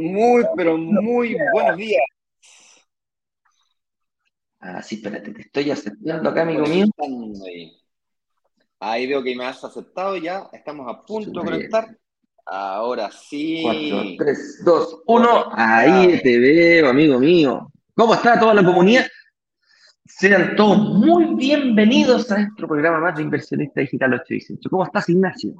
Muy, pero muy buenos días. Ah, sí, espérate, te estoy aceptando acá, amigo mío. Ahí veo que me has aceptado ya. Estamos a punto de conectar. Ahora sí. 4, 3, 2, 1. Ahí te veo, amigo mío. ¿Cómo está toda la comunidad? Sean todos muy bienvenidos a nuestro programa más de Inversionista Digital 818. ¿Cómo estás, Ignacio?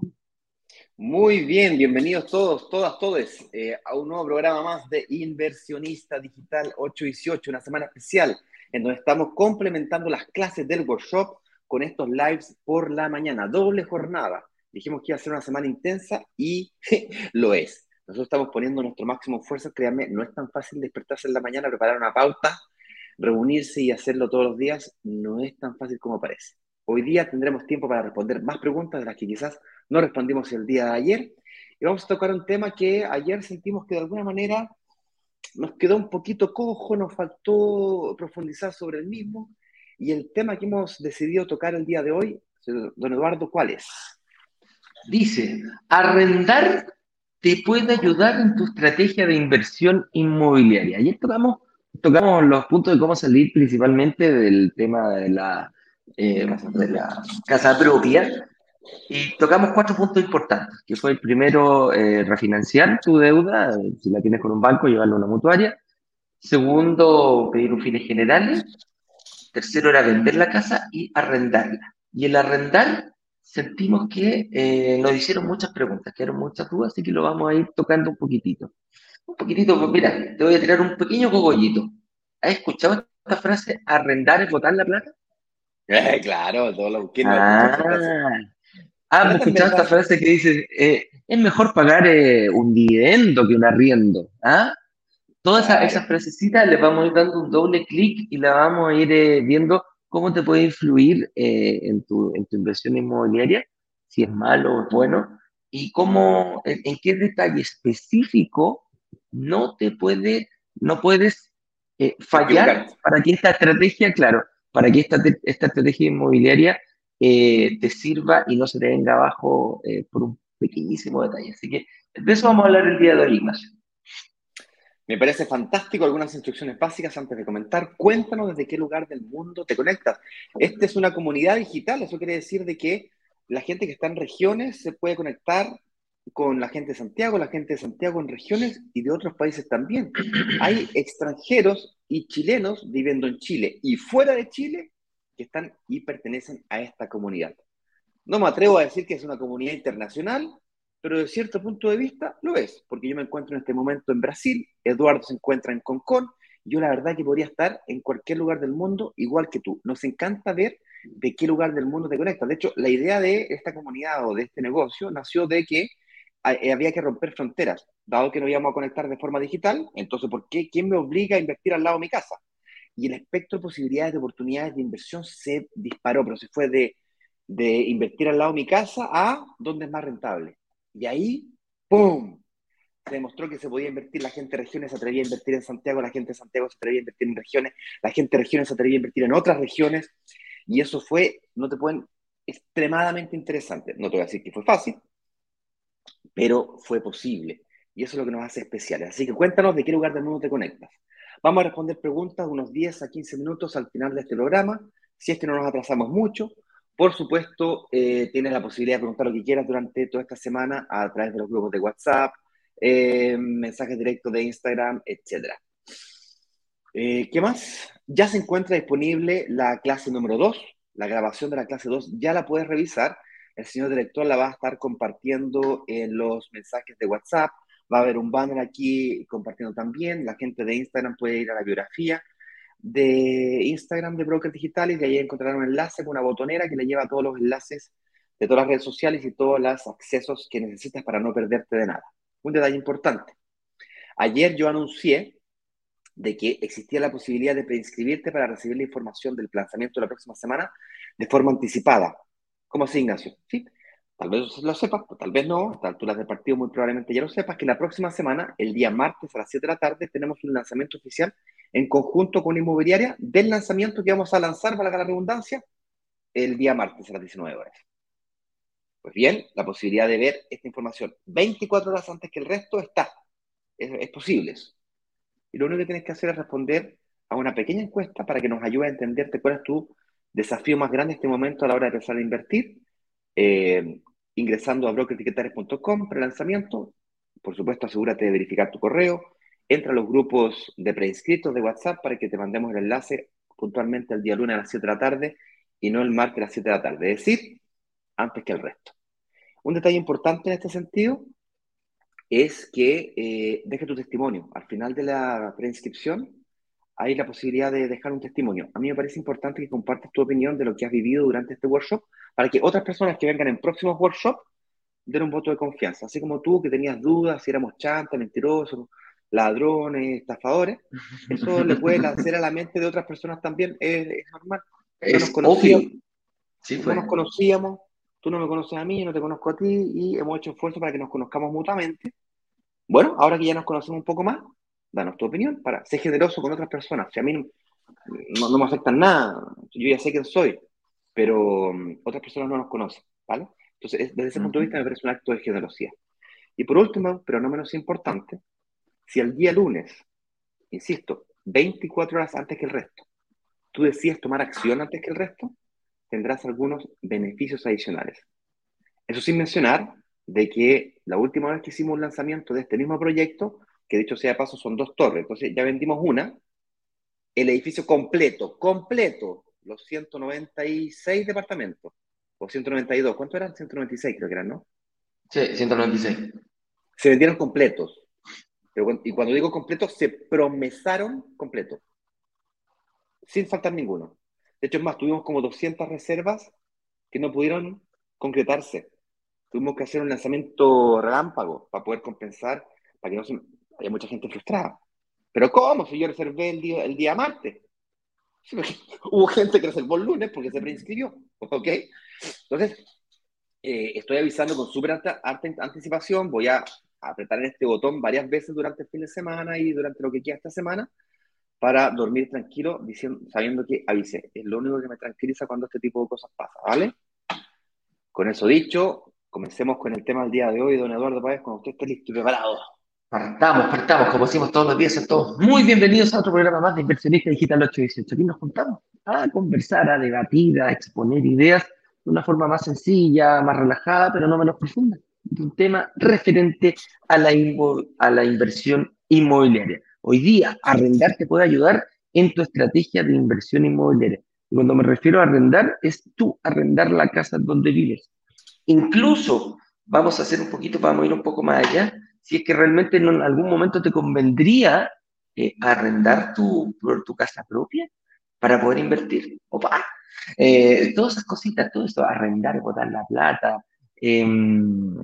Muy bien, bienvenidos todos, todas, todos eh, a un nuevo programa más de Inversionista Digital 818, una semana especial en donde estamos complementando las clases del workshop con estos lives por la mañana, doble jornada. Dijimos que iba a ser una semana intensa y lo es. Nosotros estamos poniendo nuestro máximo esfuerzo, créanme, no es tan fácil despertarse en la mañana, preparar una pauta, reunirse y hacerlo todos los días, no es tan fácil como parece. Hoy día tendremos tiempo para responder más preguntas de las que quizás no respondimos el día de ayer. Y vamos a tocar un tema que ayer sentimos que de alguna manera nos quedó un poquito cojo, nos faltó profundizar sobre el mismo. Y el tema que hemos decidido tocar el día de hoy, don Eduardo, ¿cuál es? Dice, arrendar te puede ayudar en tu estrategia de inversión inmobiliaria. Ayer tocamos, tocamos los puntos de cómo salir principalmente del tema de la, eh, de la casa propia, y tocamos cuatro puntos importantes, que fue el primero, eh, refinanciar tu deuda, si la tienes con un banco, llevarlo a una mutuaria. Segundo, pedir un fines generales. Tercero era vender la casa y arrendarla. Y el arrendar, sentimos que eh, nos hicieron muchas preguntas, que eran muchas dudas, así que lo vamos a ir tocando un poquitito. Un poquitito, pues mira, te voy a tirar un pequeño cogollito. ¿Has escuchado esta frase, arrendar es botar la plata? Eh, claro, todo lo que ah, Ah, me escuchado esta frase que dice, eh, es mejor pagar eh, un dividendo que un arriendo. ¿ah? Todas esas, frasecitas le vamos a ir dando un doble clic y la vamos a ir viendo cómo te puede influir en tu, en, tu, inversión inmobiliaria, si es malo o es bueno, y cómo, en, qué detalle específico no te puede, no puedes fallar para que esta estrategia, claro, para que esta, esta estrategia inmobiliaria eh, te sirva y no se te venga abajo eh, por un pequeñísimo detalle. Así que de eso vamos a hablar el día de hoy, Ignacio. Me parece fantástico algunas instrucciones básicas antes de comentar. Cuéntanos desde qué lugar del mundo te conectas. Esta es una comunidad digital, eso quiere decir de que la gente que está en regiones se puede conectar con la gente de Santiago, la gente de Santiago en regiones y de otros países también. Hay extranjeros y chilenos viviendo en Chile y fuera de Chile que están y pertenecen a esta comunidad. No me atrevo a decir que es una comunidad internacional, pero de cierto punto de vista lo es, porque yo me encuentro en este momento en Brasil, Eduardo se encuentra en Concón, yo la verdad que podría estar en cualquier lugar del mundo igual que tú. Nos encanta ver de qué lugar del mundo te conectas. De hecho, la idea de esta comunidad o de este negocio nació de que había que romper fronteras. Dado que no íbamos a conectar de forma digital, entonces, ¿por qué? ¿Quién me obliga a invertir al lado de mi casa? y el espectro de posibilidades de oportunidades de inversión se disparó, pero se fue de, de invertir al lado de mi casa a dónde es más rentable. Y ahí, ¡pum! Se demostró que se podía invertir, la gente de regiones se atrevía a invertir en Santiago, la gente de Santiago se atrevía a invertir en regiones, la gente de regiones se atrevía a invertir en otras regiones, y eso fue, no te pueden, extremadamente interesante. No te voy a decir que fue fácil, pero fue posible. Y eso es lo que nos hace especiales. Así que cuéntanos de qué lugar del mundo te conectas. Vamos a responder preguntas unos 10 a 15 minutos al final de este programa, si es que no nos atrasamos mucho. Por supuesto, eh, tienes la posibilidad de preguntar lo que quieras durante toda esta semana a través de los grupos de WhatsApp, eh, mensajes directos de Instagram, etc. Eh, ¿Qué más? Ya se encuentra disponible la clase número 2, la grabación de la clase 2, ya la puedes revisar. El señor director la va a estar compartiendo en los mensajes de WhatsApp, Va a haber un banner aquí compartiendo también. La gente de Instagram puede ir a la biografía de Instagram de Broker Digital y de ahí encontrarán un enlace con una botonera que le lleva todos los enlaces de todas las redes sociales y todos los accesos que necesitas para no perderte de nada. Un detalle importante. Ayer yo anuncié de que existía la posibilidad de preinscribirte para recibir la información del lanzamiento de la próxima semana de forma anticipada. ¿Cómo así, Ignacio? ¿Sí? tal vez lo sepas, tal vez no, a alturas del partido muy probablemente ya lo sepas, que la próxima semana, el día martes a las 7 de la tarde, tenemos un lanzamiento oficial en conjunto con Inmobiliaria del lanzamiento que vamos a lanzar, para la redundancia, el día martes a las 19 horas. Pues bien, la posibilidad de ver esta información 24 horas antes que el resto está. es, posible eso. Y lo único que tienes que hacer es responder a una pequeña encuesta para que nos ayude a entenderte cuál es tu desafío más grande en este momento a la hora de empezar a invertir. Eh, ingresando a brokeretiquetares.com pre-lanzamiento. Por supuesto, asegúrate de verificar tu correo. Entra a los grupos de preinscritos de WhatsApp para que te mandemos el enlace puntualmente el día lunes a las 7 de la tarde y no el martes a las 7 de la tarde. Es decir, antes que el resto. Un detalle importante en este sentido es que eh, deje tu testimonio. Al final de la preinscripción hay la posibilidad de dejar un testimonio. A mí me parece importante que compartas tu opinión de lo que has vivido durante este workshop para que otras personas que vengan en próximos workshops den un voto de confianza. Así como tú que tenías dudas si éramos chantas, mentirosos, ladrones, estafadores, eso le puede hacer a la mente de otras personas también, es, normal. Es nos conocíamos, sí, no nos conocíamos, tú no me conoces a mí, yo no te conozco a ti, y hemos hecho esfuerzo para que nos conozcamos mutuamente. Bueno, ahora que ya nos conocemos un poco más, danos tu opinión para ser generoso con otras personas. Si a mí no, me afectan nada, yo ya sé quién soy, pero mm, otras personas no nos conocen, ¿vale? Entonces, desde ese punto de vista me parece un acto de generosidad. Y por último, pero no menos importante, si el día lunes, insisto, 24 horas antes que el resto, tú decides tomar acción antes que el resto, tendrás algunos beneficios adicionales. Eso sin mencionar de que la última vez que hicimos un lanzamiento de este mismo proyecto, que dicho sea de paso son dos torres, entonces ya vendimos una, el edificio completo, completo, los 196 departamentos, o 192, ¿cuánto eran? 196 creo que eran, ¿no? Sí, 196. Se vendieron completos. y cuando digo completos, se promesaron completos. Sin faltar ninguno. De hecho, es más, tuvimos como 200 reservas que no pudieron concretarse. Tuvimos que hacer un lanzamiento relámpago para poder compensar, para que no se... haya mucha gente frustrada. Pero ¿cómo? Si yo reservé el día, el día martes. Hubo gente que reservó el lunes porque se preinscribió. ¿Ok? Entonces, eh, estoy avisando con súper alta, anticipación. Voy a apretar este botón varias veces durante el fin de semana y durante lo que queda esta semana para dormir tranquilo, diciendo, sabiendo que avise. Es lo único que me tranquiliza cuando este tipo de cosas pasa, ¿vale? Con eso dicho, comencemos con el tema del día de hoy, don Eduardo Páez, cuando usted esté listo y preparado. Partamos, partamos, como decimos todos los días, a todos muy bienvenidos a otro programa más de Inversionista Digital 818. Aquí nos juntamos a conversar, a debatir, a exponer ideas de una forma más sencilla, más relajada, pero no menos profunda. De un tema referente a la, a la inversión inmobiliaria. Hoy día, arrendar te puede ayudar en tu estrategia de inversión inmobiliaria. Y cuando me refiero a arrendar, es tú arrendar la casa donde vives. Incluso, vamos a hacer un poquito, vamos a ir un poco más allá, si es que realmente en algún momento te convendría eh, arrendar tu, tu casa propia para poder invertir. Opa, eh, todas esas cositas, todo esto, arrendar, botar la plata, em,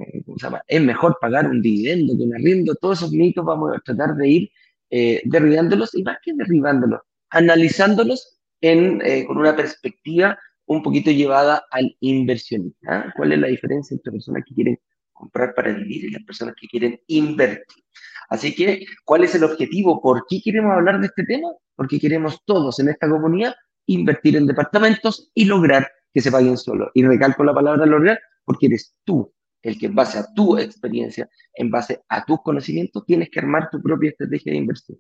es mejor pagar un dividendo que un arriendo, todos esos mitos vamos a tratar de ir eh, derribándolos y más que derribándolos, analizándolos con una perspectiva un poquito llevada al inversionista. ¿ah? ¿Cuál es la diferencia entre personas que quieren comprar para vivir y las personas que quieren invertir? Así que, ¿cuál es el objetivo? ¿Por qué queremos hablar de este tema? Porque queremos todos en esta comunidad invertir en departamentos y lograr que se paguen solo. Y recalco la palabra lograr porque eres tú el que en base a tu experiencia, en base a tus conocimientos, tienes que armar tu propia estrategia de inversión.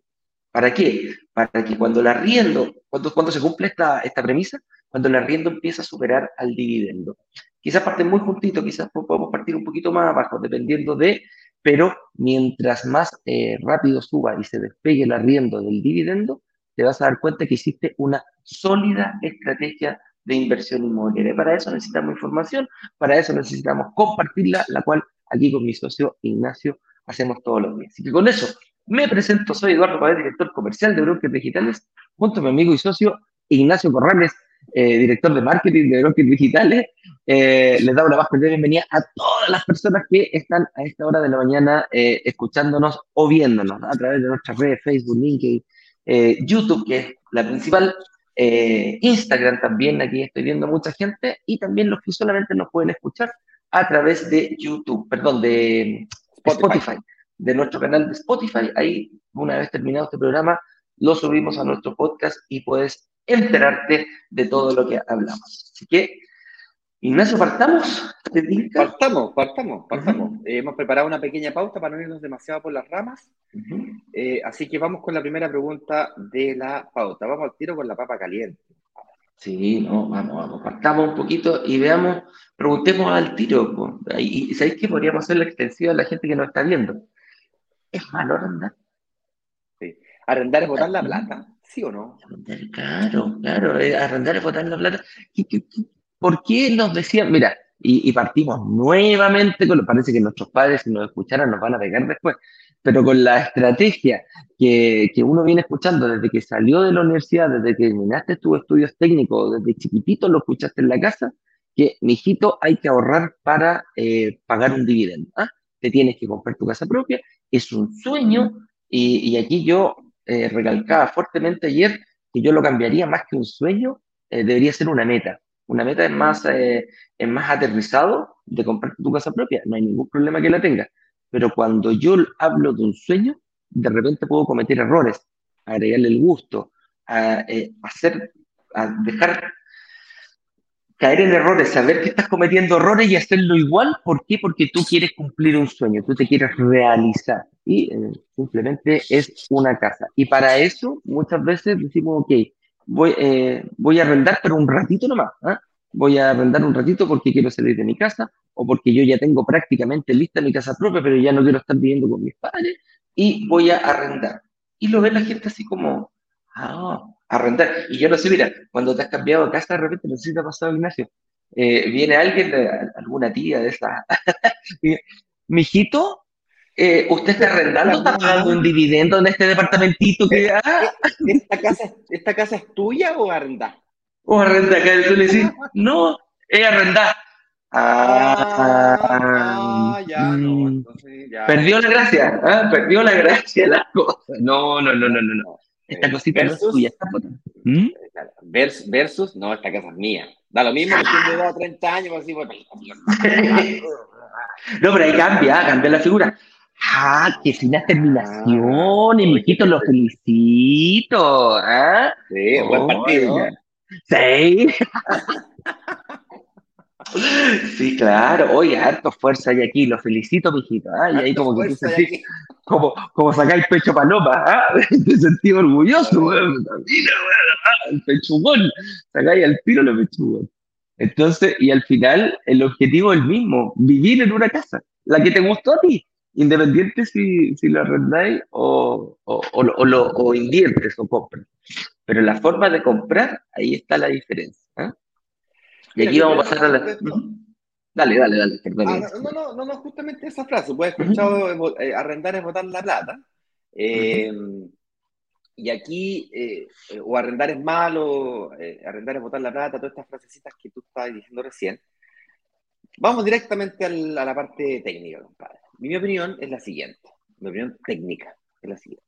¿Para qué? Para que cuando el arriendo, cuando, cuando se cumple esta, esta premisa, cuando el arriendo empieza a superar al dividendo. Quizás parte muy juntito, quizás podemos partir un poquito más abajo, dependiendo de, pero mientras más eh, rápido suba y se despegue el arriendo del dividendo, te vas a dar cuenta que existe una sólida estrategia de inversión inmobiliaria. Para eso necesitamos información, para eso necesitamos compartirla, la cual aquí con mi socio Ignacio hacemos todos los días. Así que con eso me presento, soy Eduardo Paez, director comercial de Brokers Digitales, junto a mi amigo y socio Ignacio Corrales, eh, director de marketing de Brokers Digitales. Eh, les damos la más cordial bienvenida a todas las personas que están a esta hora de la mañana eh, escuchándonos o viéndonos a través de nuestras redes, Facebook, LinkedIn, YouTube, que es la principal, Instagram también, aquí estoy viendo mucha gente, y también los que solamente nos pueden escuchar a través de YouTube, perdón, de Spotify, de nuestro canal de Spotify. Ahí, una vez terminado este programa, lo subimos a nuestro podcast y puedes enterarte de todo lo que hablamos. Así que Ignacio, ¿partamos? Partamos, partamos, partamos. Eh, hemos preparado una pequeña pauta para no irnos demasiado por las ramas. Eh, así que vamos con la primera pregunta de la pauta. Vamos al tiro con la papa caliente. Sí, no, vamos, vamos, partamos un poquito y veamos, preguntemos al tiro. Y, ¿sabéis que podríamos hacer la extensión a la gente que nos está viendo? ¿Es malo arrendar? Sí. ¿Arrendar es botar la plata? ¿Sí o no? Claro, claro, eh, arrendar es botar la plata. ¿Qué, qué, qué ¿Por qué nos decían, mira, y, partimos nuevamente con, parece que nuestros padres si nos escucharan nos van a pegar después, pero con la estrategia que, que, uno viene escuchando desde que salió de la universidad, desde que terminaste tus estudios técnicos, desde chiquitito lo escuchaste en la casa, que, mijito, hay que ahorrar para eh, pagar un dividendo. ¿ah? Te tienes que comprar tu casa propia, es un sueño, y, y aquí yo eh, recalcaba fuertemente ayer que yo lo cambiaría más que un sueño, eh, debería ser una meta. Una meta es más, eh, es más aterrizado de comprar tu casa propia, no hay ningún problema que la tengas. Pero cuando yo hablo de un sueño, de repente puedo cometer errores, agregarle el gusto, a, eh, hacer, a dejar caer en errores, saber que estás cometiendo errores y hacerlo igual. ¿Por qué? Porque tú quieres cumplir un sueño, tú te quieres realizar. Y eh, simplemente es una casa. Y para eso muchas veces decimos, ok, voy, eh, a arrendar, pero un ratito nomás. ¿ah? Voy a arrendar un ratito porque quiero salir de mi casa o porque yo ya tengo prácticamente lista mi casa propia, pero ya no quiero estar viviendo con mis padres y voy a arrendar. Y lo ve la gente así como, ah, arrendar. Y yo no sé, mira, cuando te has cambiado de casa, de repente, no sé si te ha pasado, Ignacio, eh, viene alguien, de, alguna tía de esa, mijito, eh, ¿Usted está arrendando, está pagando un dividendo en este departamentito que... Ah. ¿Esta, casa, ¿Esta casa es tuya o arrendada? O arrendada, que tú le decís, no, es arrendada. Ah, ah, ya, no, mm. entonces ya. Perdió la gracia, ¿ah? perdió la gracia la cosa. No, no, no, no, no. no. Esta cosita versus, no es tuya, está ¿Mm? versus, versus, no, esta casa es mía. Da lo mismo que si yo 30 años, así, pues, No, pero ahí cambia, cambia la figura. Ah, qué finas terminaciones, mijito, lo felicito. ¿ah? Sí, buen partido. Sí. Sí, claro. Oye, harto fuerza hay aquí. Lo felicito, mijito. ¿ah? Y ahí como que tú sentís, como, como sacáis pecho paloma. ¿ah? Te sentí orgulloso, weón. Mira. El pechugón. Sacáis al tiro los pechugón. Entonces, y al final, el objetivo es el mismo. Vivir en una casa. La que te gustó a ti independiente si, si lo arrendáis o, o, o, o, inviertes o compras. Pero la forma de comprar, ahí está la diferencia. ¿eh? Y aquí vamos a pasar a la... Dale, dale, dale. Ah, no, no, no, no, justamente esa frase. Pues he escuchado eh, arrendar es botar la plata. Eh, y aquí, eh, o arrendar es malo, arrendar es botar la plata, todas estas frasecitas que tú estabas diciendo recién. Vamos directamente a la parte técnica, compadre. Mi opinión es la siguiente, mi opinión técnica es la siguiente.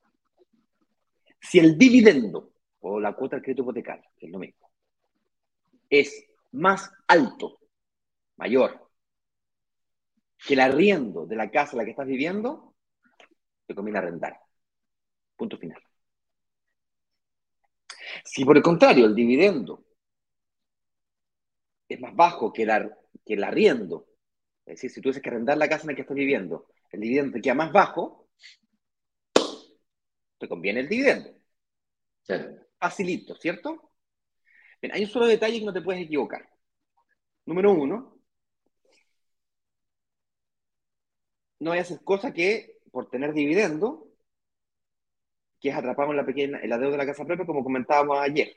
Si el dividendo o la cuota del crédito hipotecario, que es lo mismo, es más alto, mayor, que el arriendo de la casa en la que estás viviendo, te conviene arrendar. Punto final. Si por el contrario el dividendo es más bajo que que el arriendo es decir, si tú dices que arrendar la casa en la que estás viviendo, el dividendo te queda más bajo, te conviene el dividendo. Facilito, ¿cierto? Hay un solo detalle que no te puedes equivocar. Número uno, no hay a hacer cosa que por tener dividendo, que es atrapado en la, pequeña, en la deuda de la casa propia, como comentábamos ayer.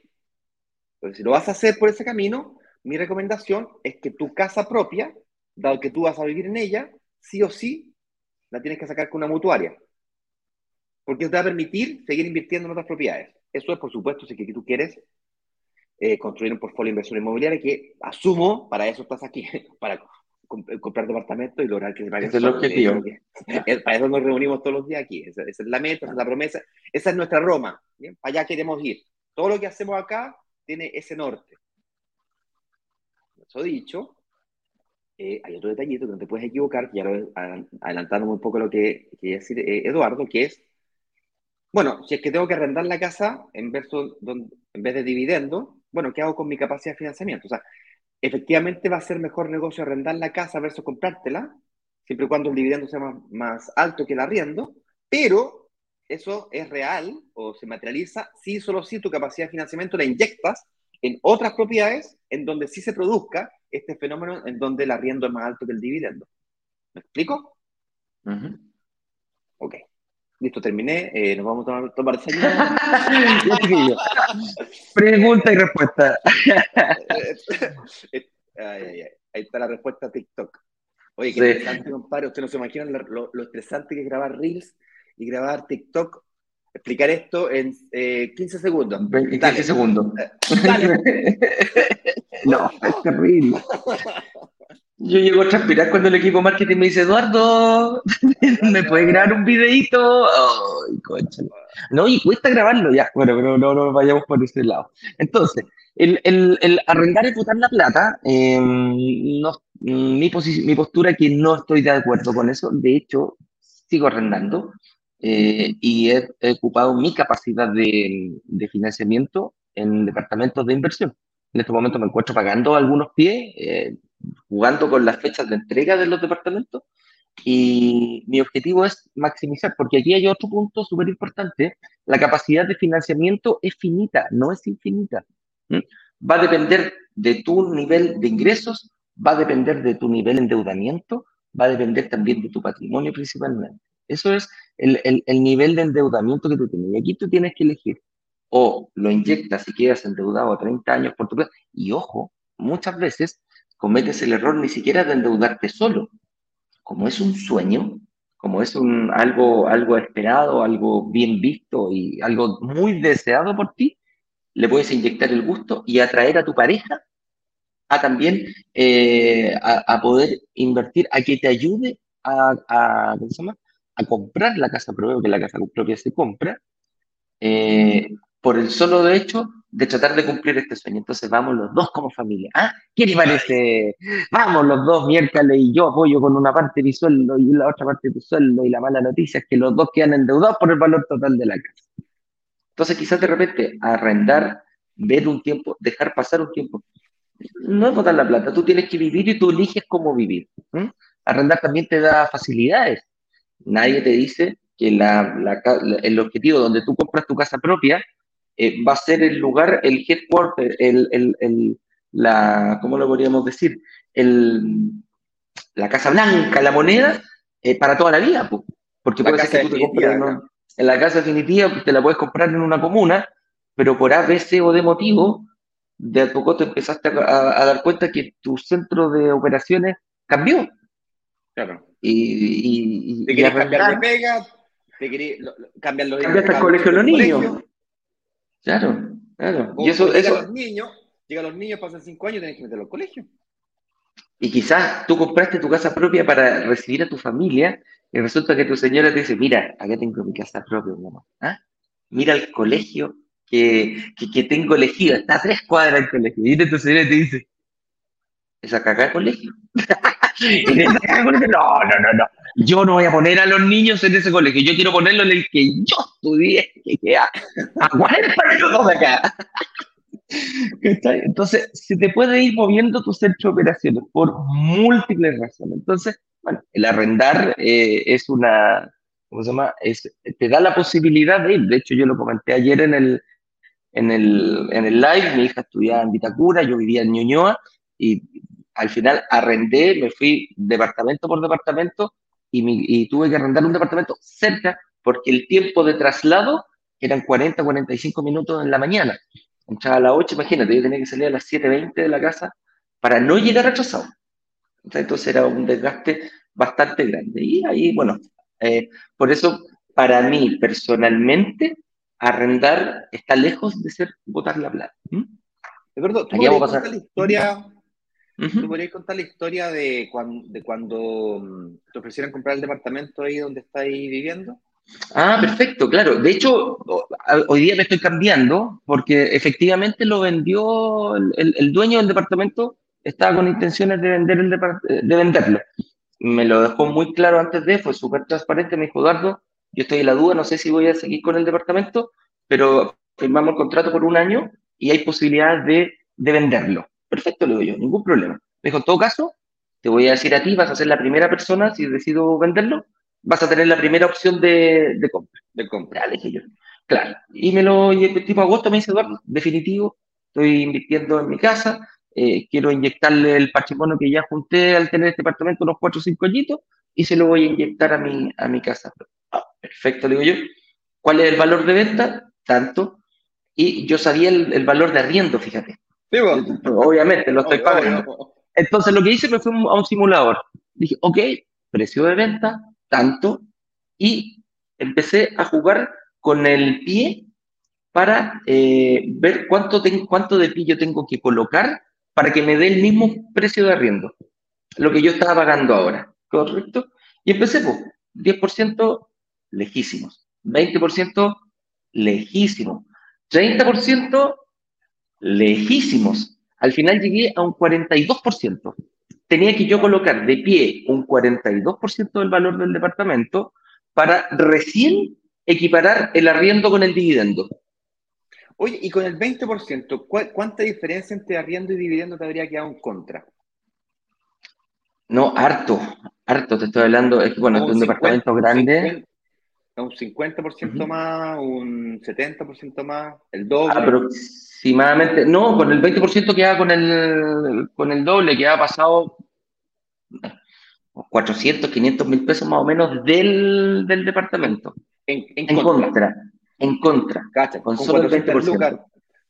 Entonces, si lo vas a hacer por ese camino, mi recomendación es que tu casa propia dado que tú vas a vivir en ella, sí o sí la tienes que sacar con una mutuaria. Porque te va a permitir seguir invirtiendo en otras propiedades. Eso es, por supuesto, si tú quieres eh, construir un portfolio de inversión inmobiliaria, que asumo, para eso estás aquí, para comprar departamentos y lograr que se paguen. Ese es el objetivo. para eso nos reunimos todos los días aquí. Esa, es la meta, esa es la promesa. Esa es nuestra Roma. ¿bien? Para allá queremos ir. Todo lo que hacemos acá tiene ese norte. Eso dicho, eh, hay otro detallito que no te puedes equivocar, ya lo adelantando un poco lo que quería decir eh, Eduardo, que es, bueno, si es que tengo que arrendar la casa en vez, de, en vez de dividendo, bueno, ¿qué hago con mi capacidad de financiamiento? O sea, efectivamente va a ser mejor negocio arrendar la casa versus comprártela, siempre y cuando el dividendo sea más, alto que el arriendo, pero eso es real o se materializa si solo si tu capacidad de financiamiento la inyectas en otras propiedades en donde sí se produzca este fenómeno en donde el arriendo es más alto que el dividendo. ¿Me explico? Ok. Listo, terminé. Eh, nos vamos a tomar, tomar Pregunta y respuesta. Ahí está la respuesta a TikTok. Oye, qué interesante, compadre. Ustedes no se imaginan lo, lo, estresante que es grabar Reels y grabar TikTok. Explicar esto en eh, 15 segundos. 15 segundos. Dale. no, es terrible. Yo llego a transpirar cuando el equipo marketing me dice, Eduardo, ¿me puedes grabar un videito? Ay, concha. No, y cuesta grabarlo ya. Bueno, pero no, no vayamos por ese lado. Entonces, el, el, el arrendar y botar la plata, em, no, mi, mi postura es que no estoy de acuerdo con eso. De hecho, sigo arrendando eh, y he, ocupado mi capacidad de, de financiamiento en departamentos de inversión. En este momento me encuentro pagando algunos pies. Eh, jugando con las fechas de entrega de los departamentos y mi objetivo es maximizar, porque aquí hay otro punto súper importante, la capacidad de financiamiento es finita, no es infinita. Va a depender de tu nivel de ingresos, va a depender de tu nivel de endeudamiento, va a depender también de tu patrimonio principalmente. Eso es el, el, el nivel de endeudamiento que tú tienes. Y aquí tú tienes que elegir o lo inyectas y quedas endeudado a 30 años por tu. Y ojo, muchas veces cometes el error ni siquiera de endeudarte solo. Como es un sueño, como es un, algo, algo esperado, algo bien visto y algo muy deseado por ti, le puedes inyectar el gusto y atraer a tu pareja a también eh, a, poder invertir, a que te ayude a, a, comprar la casa propia, porque la casa propia se compra, eh, por el solo hecho de tratar de cumplir este sueño. Entonces vamos los dos como familia. ¿Ah? ¿Qué te parece? Vamos los dos miércoles y yo apoyo con una parte de mi sueldo y la otra parte de tu sueldo y la mala noticia es que los dos quedan endeudados por el valor total de la casa. Entonces quizás de repente arrendar, ver un tiempo, dejar pasar un tiempo, no es botar la plata, tú tienes que vivir y tú eliges cómo vivir. Arrendar también te da facilidades. Nadie te dice que el objetivo donde tú compras tu casa propia eh, va a ser el lugar, el headquarter, el, el, el, la, ¿cómo lo podríamos decir? El, la Casa Blanca, la moneda, eh, para toda la vida, porque puede ser que tú te compres en la casa definitiva, pues te la puedes comprar en una comuna, pero por A, B, C o de motivo, de a poco te empezaste a, dar cuenta que tu centro de operaciones cambió. Claro. Y, y, te querías cambiar de pega, te querías cambiar los Cambiaste el colegio de los niños. Claro, claro. y eso, llega A los niños, llega a los niños, pasan cinco años, tienes que meterlos al colegio. Y quizás tú compraste tu casa propia para recibir a tu familia y resulta que tu señora te dice, mira, acá tengo mi casa propia, mamá. ¿Ah? Mira el colegio que, que, tengo elegido, está a tres cuadras el colegio. Y tu señora te dice, ¿es acá el colegio? no, no, no, no. Yo no voy a poner a los niños en ese colegio. Yo quiero ponerlo en el que yo estudié, que queda a 40 minutos de acá. Entonces, se te puede ir moviendo tu centro de operaciones por múltiples razones. Entonces, bueno, el arrendar eh, es una, ¿cómo se llama? Es, te da la posibilidad de ir. De hecho, yo lo comenté ayer en el, en el, en el live. Mi hija estudiaba en Vitacura, yo vivía en Ñuñoa y al final arrendé, me fui departamento por departamento y, tuve que arrendar un departamento cerca porque el tiempo de traslado eran 40, 45 minutos en la mañana. Entraba a las 8, imagínate, yo tenía que salir a las 7.20 de la casa para no llegar retrasado. Entonces era un desgaste bastante grande. Y ahí, bueno, eh, por eso para mí personalmente arrendar está lejos de ser botar la plata. ¿Mm? De acuerdo, tú vamos a pasar la historia ¿Tú podrías contar la historia de cuando, de cuando mm, te ofrecieron comprar el departamento ahí donde estáis viviendo? Ah, perfecto, claro. De hecho, hoy día me estoy cambiando porque efectivamente lo vendió el, dueño del departamento, estaba con intenciones de, vender el de venderlo. Me lo dejó muy claro antes de, fue súper transparente, me dijo Eduardo, yo estoy en la duda, no sé si voy a seguir con el departamento, pero firmamos el contrato por un año y hay posibilidad de, de venderlo. Perfecto, le digo yo, ningún problema. Me dijo, en todo caso, te voy a decir a ti, vas a ser la primera persona, si decido venderlo, vas a tener la primera opción de, de compra. Le dije yo. Claro. Y me lo, y el tipo agosto me dice, Eduardo, definitivo, estoy invirtiendo en mi casa, eh, quiero inyectarle el patrimonio que ya junté al tener este departamento, unos cuatro o cinco añitos, y se lo voy a inyectar a mi, a mi casa. Ah, perfecto, le digo yo. ¿Cuál es el valor de venta? Tanto. Y yo sabía el valor de arriendo, fíjate. Obviamente, lo estoy pagando. Entonces lo que hice fue a un simulador. Dije, ok, precio de venta, tanto, y empecé a jugar con el pie para eh, ver cuánto, cuánto de pillo tengo que colocar para que me dé el mismo precio de arriendo, lo que yo estaba pagando ahora, ¿correcto? Y empecé, pues, 10% lejísimos, 20% lejísimos, 30% lejísimos. Al final llegué a un 42%. Tenía que yo colocar de pie un 42% del valor del departamento para recién equiparar el arriendo con el dividendo. Oye, y con el 20%, ¿cuánta diferencia entre arriendo y dividendo te habría quedado en contra? No, harto, harto, te estoy hablando, es que bueno, es un departamento grande. Un 50%, más, un 70% más, el doble. Aproximadamente, no, con el 20% queda con el, con el doble, que ha pasado 400, 500 mil pesos más o menos del, del departamento. En, en, contra. En contra. con, solo 400 lucas,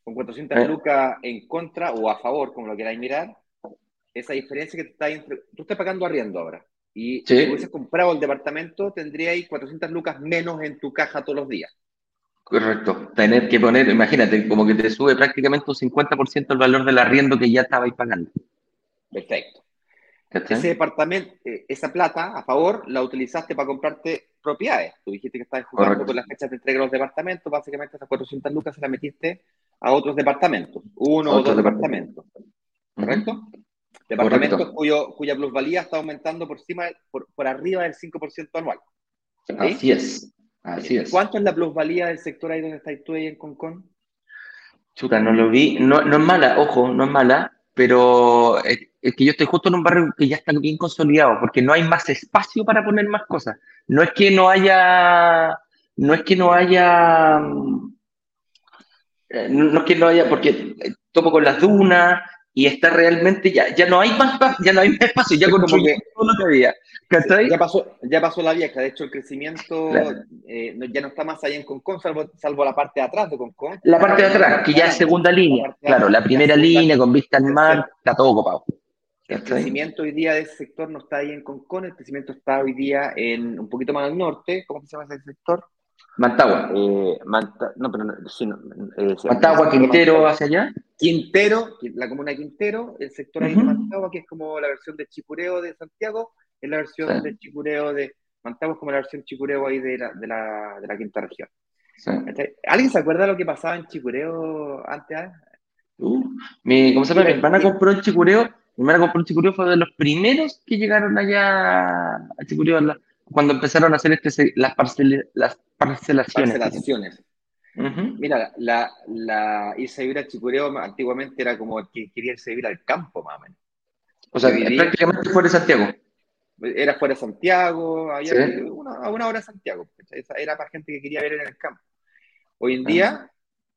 con 400 eh. lucas en contra o a favor, como lo queráis mirar, esa diferencia que está entre, tú estás pagando arriendo ahora. Y si hubieses comprado el departamento, tendríais 400 lucas menos en tu caja todos los días. Correcto. Tener que poner, imagínate, como que te sube prácticamente un 50% el valor del arriendo que ya estabais pagando. Perfecto. Ese departamento, eh, esa plata, a favor, la utilizaste para comprarte propiedades. Tú dijiste que estabas jugando con las fechas de entrega de los departamentos, básicamente esas 400 lucas se las metiste a otros departamentos, uno o dos departamentos. ¿Correcto? Departamentos cuyo, cuya plusvalía está aumentando por, encima, por, por arriba del 5% anual. Así es. Así es. ¿Cuánto es la plusvalía del sector ahí donde estáis tú ahí en Concon? Chuta, no lo vi. No, no es mala, ojo, no es mala, pero es, que yo estoy justo en un barrio que ya está bien consolidado, porque no hay más espacio para poner más cosas. No es que no haya, no es que no haya, eh, no, es que no haya, porque topo con las dunas, y está realmente ya, ya no hay más ya no hay más espacio, ya con todo lo que había. Ya pasó, ya pasó la vieja, de hecho el crecimiento eh, ya no está más allá en Concon, salvo, salvo la parte de atrás de Concon. La parte de atrás, que ya es segunda línea, claro, la primera línea con vista al mar, está todo copado. El crecimiento hoy día de ese sector no está ahí en Concon, el crecimiento está hoy día en un poquito más al norte, ¿cómo se llama ese sector? Mantagua. Eh, no, pero no, eh, Mantagua, Quintero, hacia allá. Quintero, la comuna de Quintero, el sector ahí de Mantagua, que es como la versión de Chicureo de Santiago, es la versión de Chicureo de Mantagua, es como la versión Chicureo ahí de la, de la, de la quinta región. ¿Alguien se acuerda de lo que pasaba en Chicureo antes? Uh, mi, ¿Cómo se llama? Mi hermana compró en Chicureo, mi hermana compró en Chicureo, fue de los primeros que llegaron allá a Chicureo, la, cuando empezaron a hacer este, las, las parcelaciones. parcelaciones. Mira, la, la irse a vivir a Chicureo antiguamente era como el que quería irse a vivir al campo, más o sea, prácticamente fuera de Santiago. Era fuera de Santiago, había una, a una hora de Santiago. Era para gente que quería vivir en el campo. Hoy en día,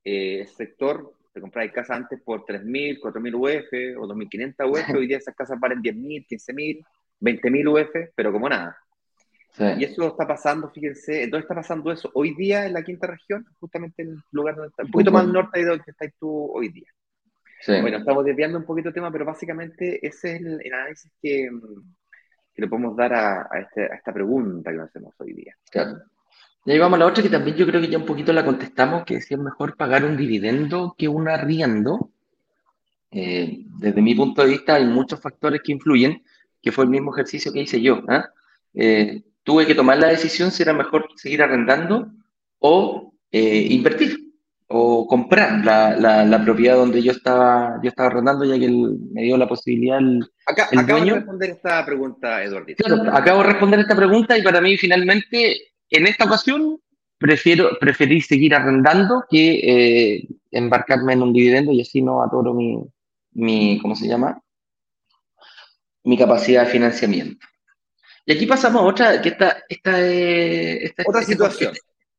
eh, el sector, se compraba casa antes por 3.000, 4.000 UF o 2.500 UF, hoy día esas casas valen 10.000, 15.000, 20.000 UF, pero como nada. Y eso está pasando, fíjense, ¿dónde está pasando eso? Hoy día en la quinta región, justamente en el lugar donde está, un poquito más al norte de donde estás tú hoy día. Bueno, estamos desviando un poquito el tema, pero básicamente ese es el, análisis que, que, le podemos dar a, este, a, esta pregunta que nos hacemos hoy día. Claro. Y ahí vamos a la otra que también yo creo que ya un poquito la contestamos, que es mejor pagar un dividendo que un arriendo. Eh, desde mi punto de vista hay muchos factores que influyen, que fue el mismo ejercicio que hice yo. ¿ah? ¿eh? Tuve que tomar la decisión si era mejor seguir arrendando o eh, invertir o comprar la, la, propiedad donde yo estaba, yo estaba arrendando, ya que me dio la posibilidad el, Acá, acabo de responder esta pregunta, Eduardo. acabo de responder esta pregunta y para mí finalmente, en esta ocasión, prefiero preferir seguir arrendando que eh, embarcarme en un dividendo y así no atoro mi, mi, ¿cómo se llama? Mi capacidad de financiamiento. Y aquí pasamos a otra, que esta, esta, esta otra situación.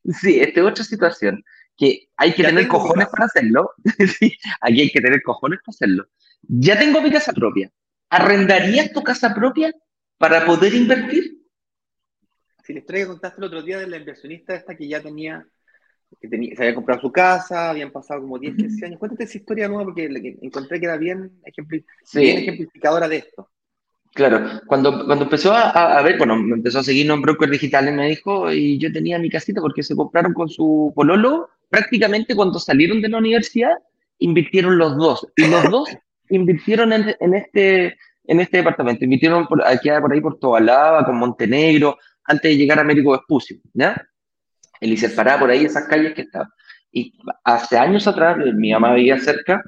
sí, esta otra situación, que hay que tener cojones para hacerlo. sí, aquí hay que tener cojones para hacerlo. Ya tengo mi casa propia. ¿Arrendarías tu casa propia para poder invertir? Si historia que contaste el otro día de la inversionista esta que ya tenía, que tenía, se había comprado su casa, habían pasado como 10, 15 años. Cuéntate esa historia nueva porque encontré que era bien, bien ejemplificadora de esto. Claro, cuando, cuando empezó a, ver, bueno, me empezó a seguir en brokers digitales, me dijo, y yo tenía mi casita porque se compraron con su pololo, prácticamente cuando salieron de la universidad, invirtieron los dos, y los dos invirtieron en, en este, en este departamento, invirtieron por, aquí, por ahí por Tobalaba, con Montenegro, antes de llegar a Américo Vespucio, ¿ya? El paraba por ahí, esas calles que estaban. Y hace años atrás, mi mamá vivía cerca,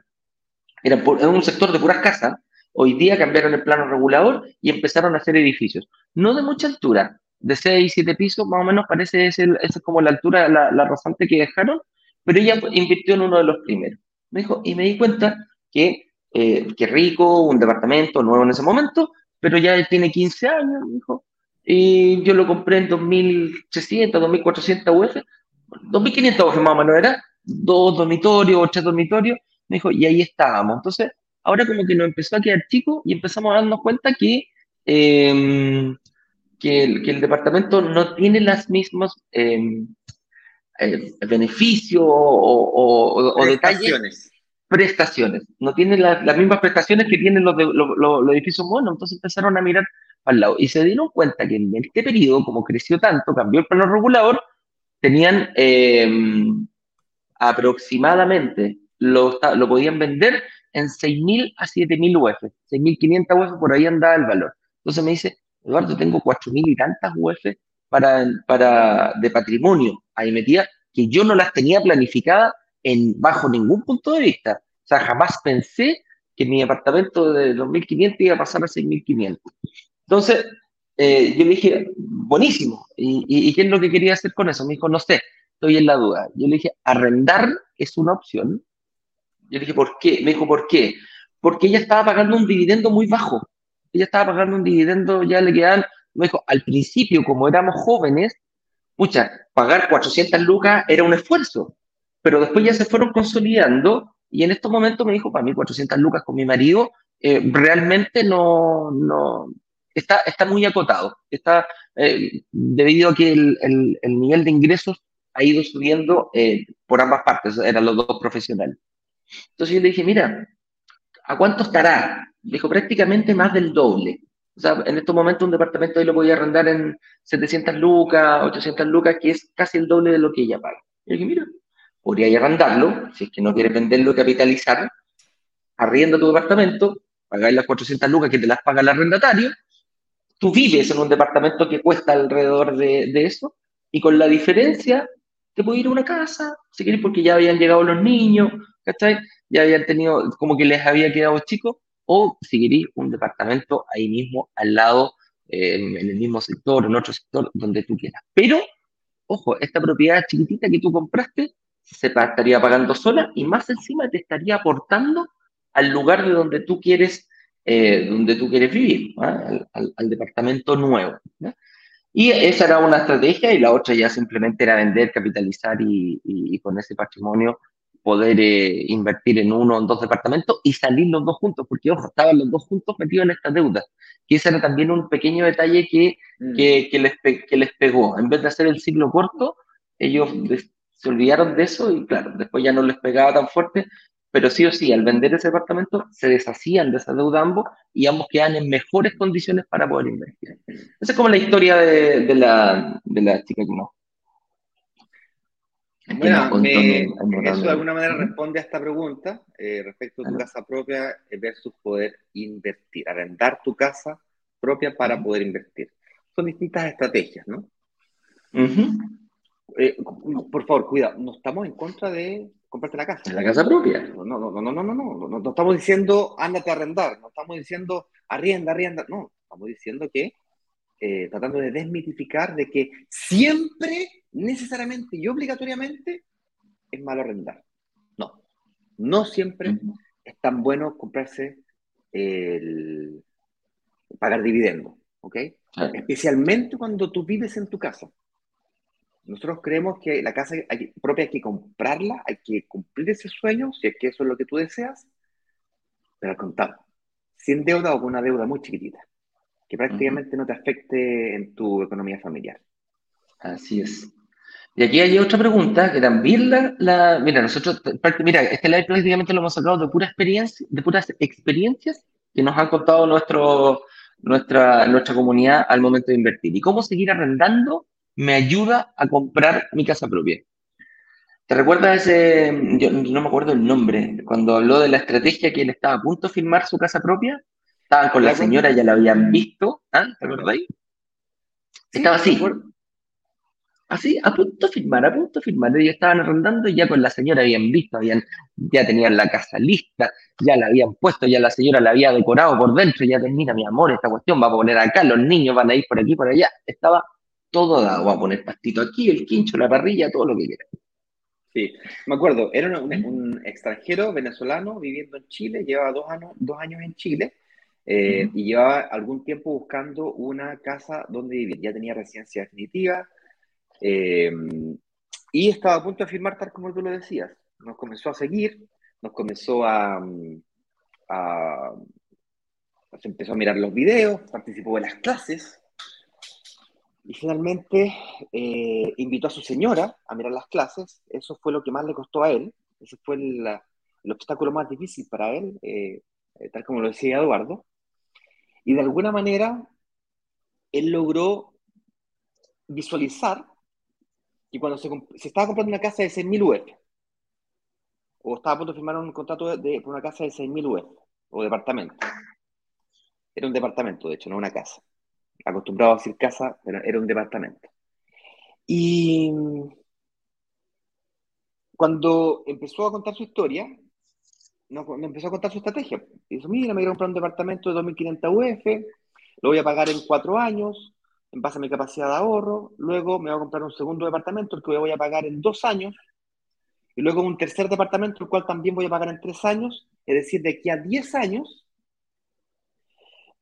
era, era un sector de puras casas, Hoy día cambiaron el plano regulador y empezaron a hacer edificios. No de mucha altura, de 6, 7 pisos, más o menos parece esa es como la altura, la, la que dejaron, pero ella invirtió en uno de los primeros. Me dijo, y me di cuenta que, eh, rico, un departamento nuevo en ese momento, pero ya él tiene 15 años, me dijo, y yo lo compré en 2.300, 2.400 UF, 2.500 UF más o menos era, dos dormitorios, tres dormitorios, me dijo, y ahí estábamos. Entonces, ahora como que nos empezó a quedar chico y empezamos a darnos cuenta que, em, que, el, departamento no tiene las mismas em, eh, beneficios o, o, detalles. Prestaciones. No tiene las mismas prestaciones que tienen los, los, edificios monos. Entonces empezaron a mirar al lado y se dieron cuenta que en este periodo, como creció tanto, cambió el plano regulador, tenían em, aproximadamente, lo, lo podían vender en 6.000 a 7.000 UF, 6.500 UF, por ahí andaba el valor. Entonces me dice, Eduardo, tengo 4.000 y tantas UF para, para, de patrimonio ahí metía, que yo no las tenía planificadas en, bajo ningún punto de vista. O sea, jamás pensé que mi apartamento de 2.500 iba a pasar a 6.500. Entonces, eh, yo le dije, buenísimo. ¿Y, ¿Y, qué es lo que quería hacer con eso? Me dijo, no sé, estoy en la duda. Yo le dije, arrendar es una opción, yo le dije, ¿por qué? Me dijo, ¿por qué? Porque ella estaba pagando un dividendo muy bajo. Ella estaba pagando un dividendo, ya le quedan, me dijo, al principio, como éramos jóvenes, pucha, pagar 400 lucas era un esfuerzo, pero después ya se fueron consolidando y en estos momentos me dijo, para mí 400 lucas con mi marido, eh, realmente no, no, está, está muy acotado, está eh, debido a que el, el, el, nivel de ingresos ha ido subiendo eh, por ambas partes, eran los dos profesionales. Entonces yo le dije, mira, ¿a cuánto estará? dijo, prácticamente más del doble. O sea, en estos momentos un departamento ahí lo podía arrendar en 700 lucas, 800 lucas, que es casi el doble de lo que ella paga. Y yo dije, mira, podría arrendarlo, si es que no quieres venderlo y capitalizar, arrienda tu departamento, pagar las 400 lucas que te las paga el arrendatario, tú vives en un departamento que cuesta alrededor de, de eso, y con la diferencia te puedes ir a una casa, si quieres, porque ya habían llegado los niños, ¿cachai? Ya habían tenido, como que les había quedado chico, o si un departamento ahí mismo, al lado, en el mismo sector, en otro sector, donde tú quieras. Pero, ojo, esta propiedad chiquitita que tú compraste se estaría pagando sola y más encima te estaría aportando al lugar de donde tú quieres, eh, donde tú quieres vivir, ¿ah? al, departamento nuevo. Y esa era una estrategia y la otra ya simplemente era vender, capitalizar y con ese patrimonio poder eh, invertir en uno o en dos departamentos y salir los dos juntos, porque ojo, estaban los dos juntos metidos en esta deuda. Y ese era también un pequeño detalle que, mm. que, que, les, que les pegó. En vez de hacer el ciclo corto, ellos se olvidaron de eso y claro, después ya no les pegaba tan fuerte, pero sí o sí, al vender ese departamento, se deshacían de esa deuda ambos y ambos quedan en mejores condiciones para poder invertir. Esa es como la historia de, de, la, de la chica que no. Bueno, eso de alguna manera responde a esta pregunta eh, respecto a tu casa propia versus poder invertir, arrendar tu casa propia para poder invertir. Son distintas estrategias, ¿no? Eh, por favor, cuida, no estamos en contra de comprarte la casa. La casa propia. No, no, no, no, no, no, no, no, no estamos diciendo ándate a arrendar, no estamos diciendo arrienda, arrienda, no, estamos diciendo que eh, tratando de desmitificar de que siempre, necesariamente y obligatoriamente es malo arrendar. No, no siempre es tan bueno comprarse el pagar dividendo, ¿ok? Especialmente cuando tú vives en tu casa. Nosotros creemos que la casa propia hay que comprarla, hay que cumplir ese sueño, si es que eso es lo que tú deseas, pero al contado, sin deuda o con una deuda muy chiquitita, que prácticamente no te afecte en tu economía familiar. Así es. Y aquí hay otra pregunta que también la, mira, nosotros, mira, este live prácticamente lo hemos sacado de pura experiencia, de puras experiencias que nos han contado nuestro, nuestra, nuestra comunidad al momento de invertir. Y cómo seguir arrendando me ayuda a comprar mi casa propia. ¿Te recuerdas ese, yo no me acuerdo el nombre, cuando habló de la estrategia que él estaba a punto de firmar su casa propia? Estaban con la señora, ya la habían visto, ¿ah? ¿te acordáis? Estaba así. Así, a punto de firmar, a punto de firmar. Ellos estaban arrendando y ya con la señora habían visto, habían, ya tenían la casa lista, ya la habían puesto, ya la señora la había decorado por dentro, ya termina, mi amor, esta cuestión va a poner acá, los niños van a ir por aquí, por allá. Estaba todo dado, va a poner pastito aquí, el quincho, la parrilla, todo lo que quiera. Sí, me acuerdo, era un, extranjero venezolano viviendo en Chile, llevaba dos años, dos años en Chile eh, y llevaba algún tiempo buscando una casa donde vivir. Ya tenía residencia definitiva, eh, y estaba a punto de firmar tal como tú lo decías. Nos comenzó a seguir, nos comenzó a, a empezó a mirar los videos, participó en las clases y finalmente eh, invitó a su señora a mirar las clases. Eso fue lo que más le costó a él. Ese fue el, obstáculo más difícil para él, eh, tal como lo decía Eduardo. Y de alguna manera, él logró visualizar y cuando se, estaba comprando una casa de 6.000 UF, o estaba a punto de firmar un contrato de, por una casa de 6.000 UF, o departamento. Era un departamento, de hecho, no una casa. Acostumbrado a decir casa, pero era un departamento. Y cuando empezó a contar su historia, no, empezó a contar su estrategia. Dijo, mira, me voy a comprar un departamento de 2.500 UF, lo voy a pagar en cuatro años, en base a mi capacidad de ahorro, luego me voy a comprar un segundo departamento, el que voy a pagar en dos años, y luego un tercer departamento, el cual también voy a pagar en tres años, es decir, de aquí a diez años,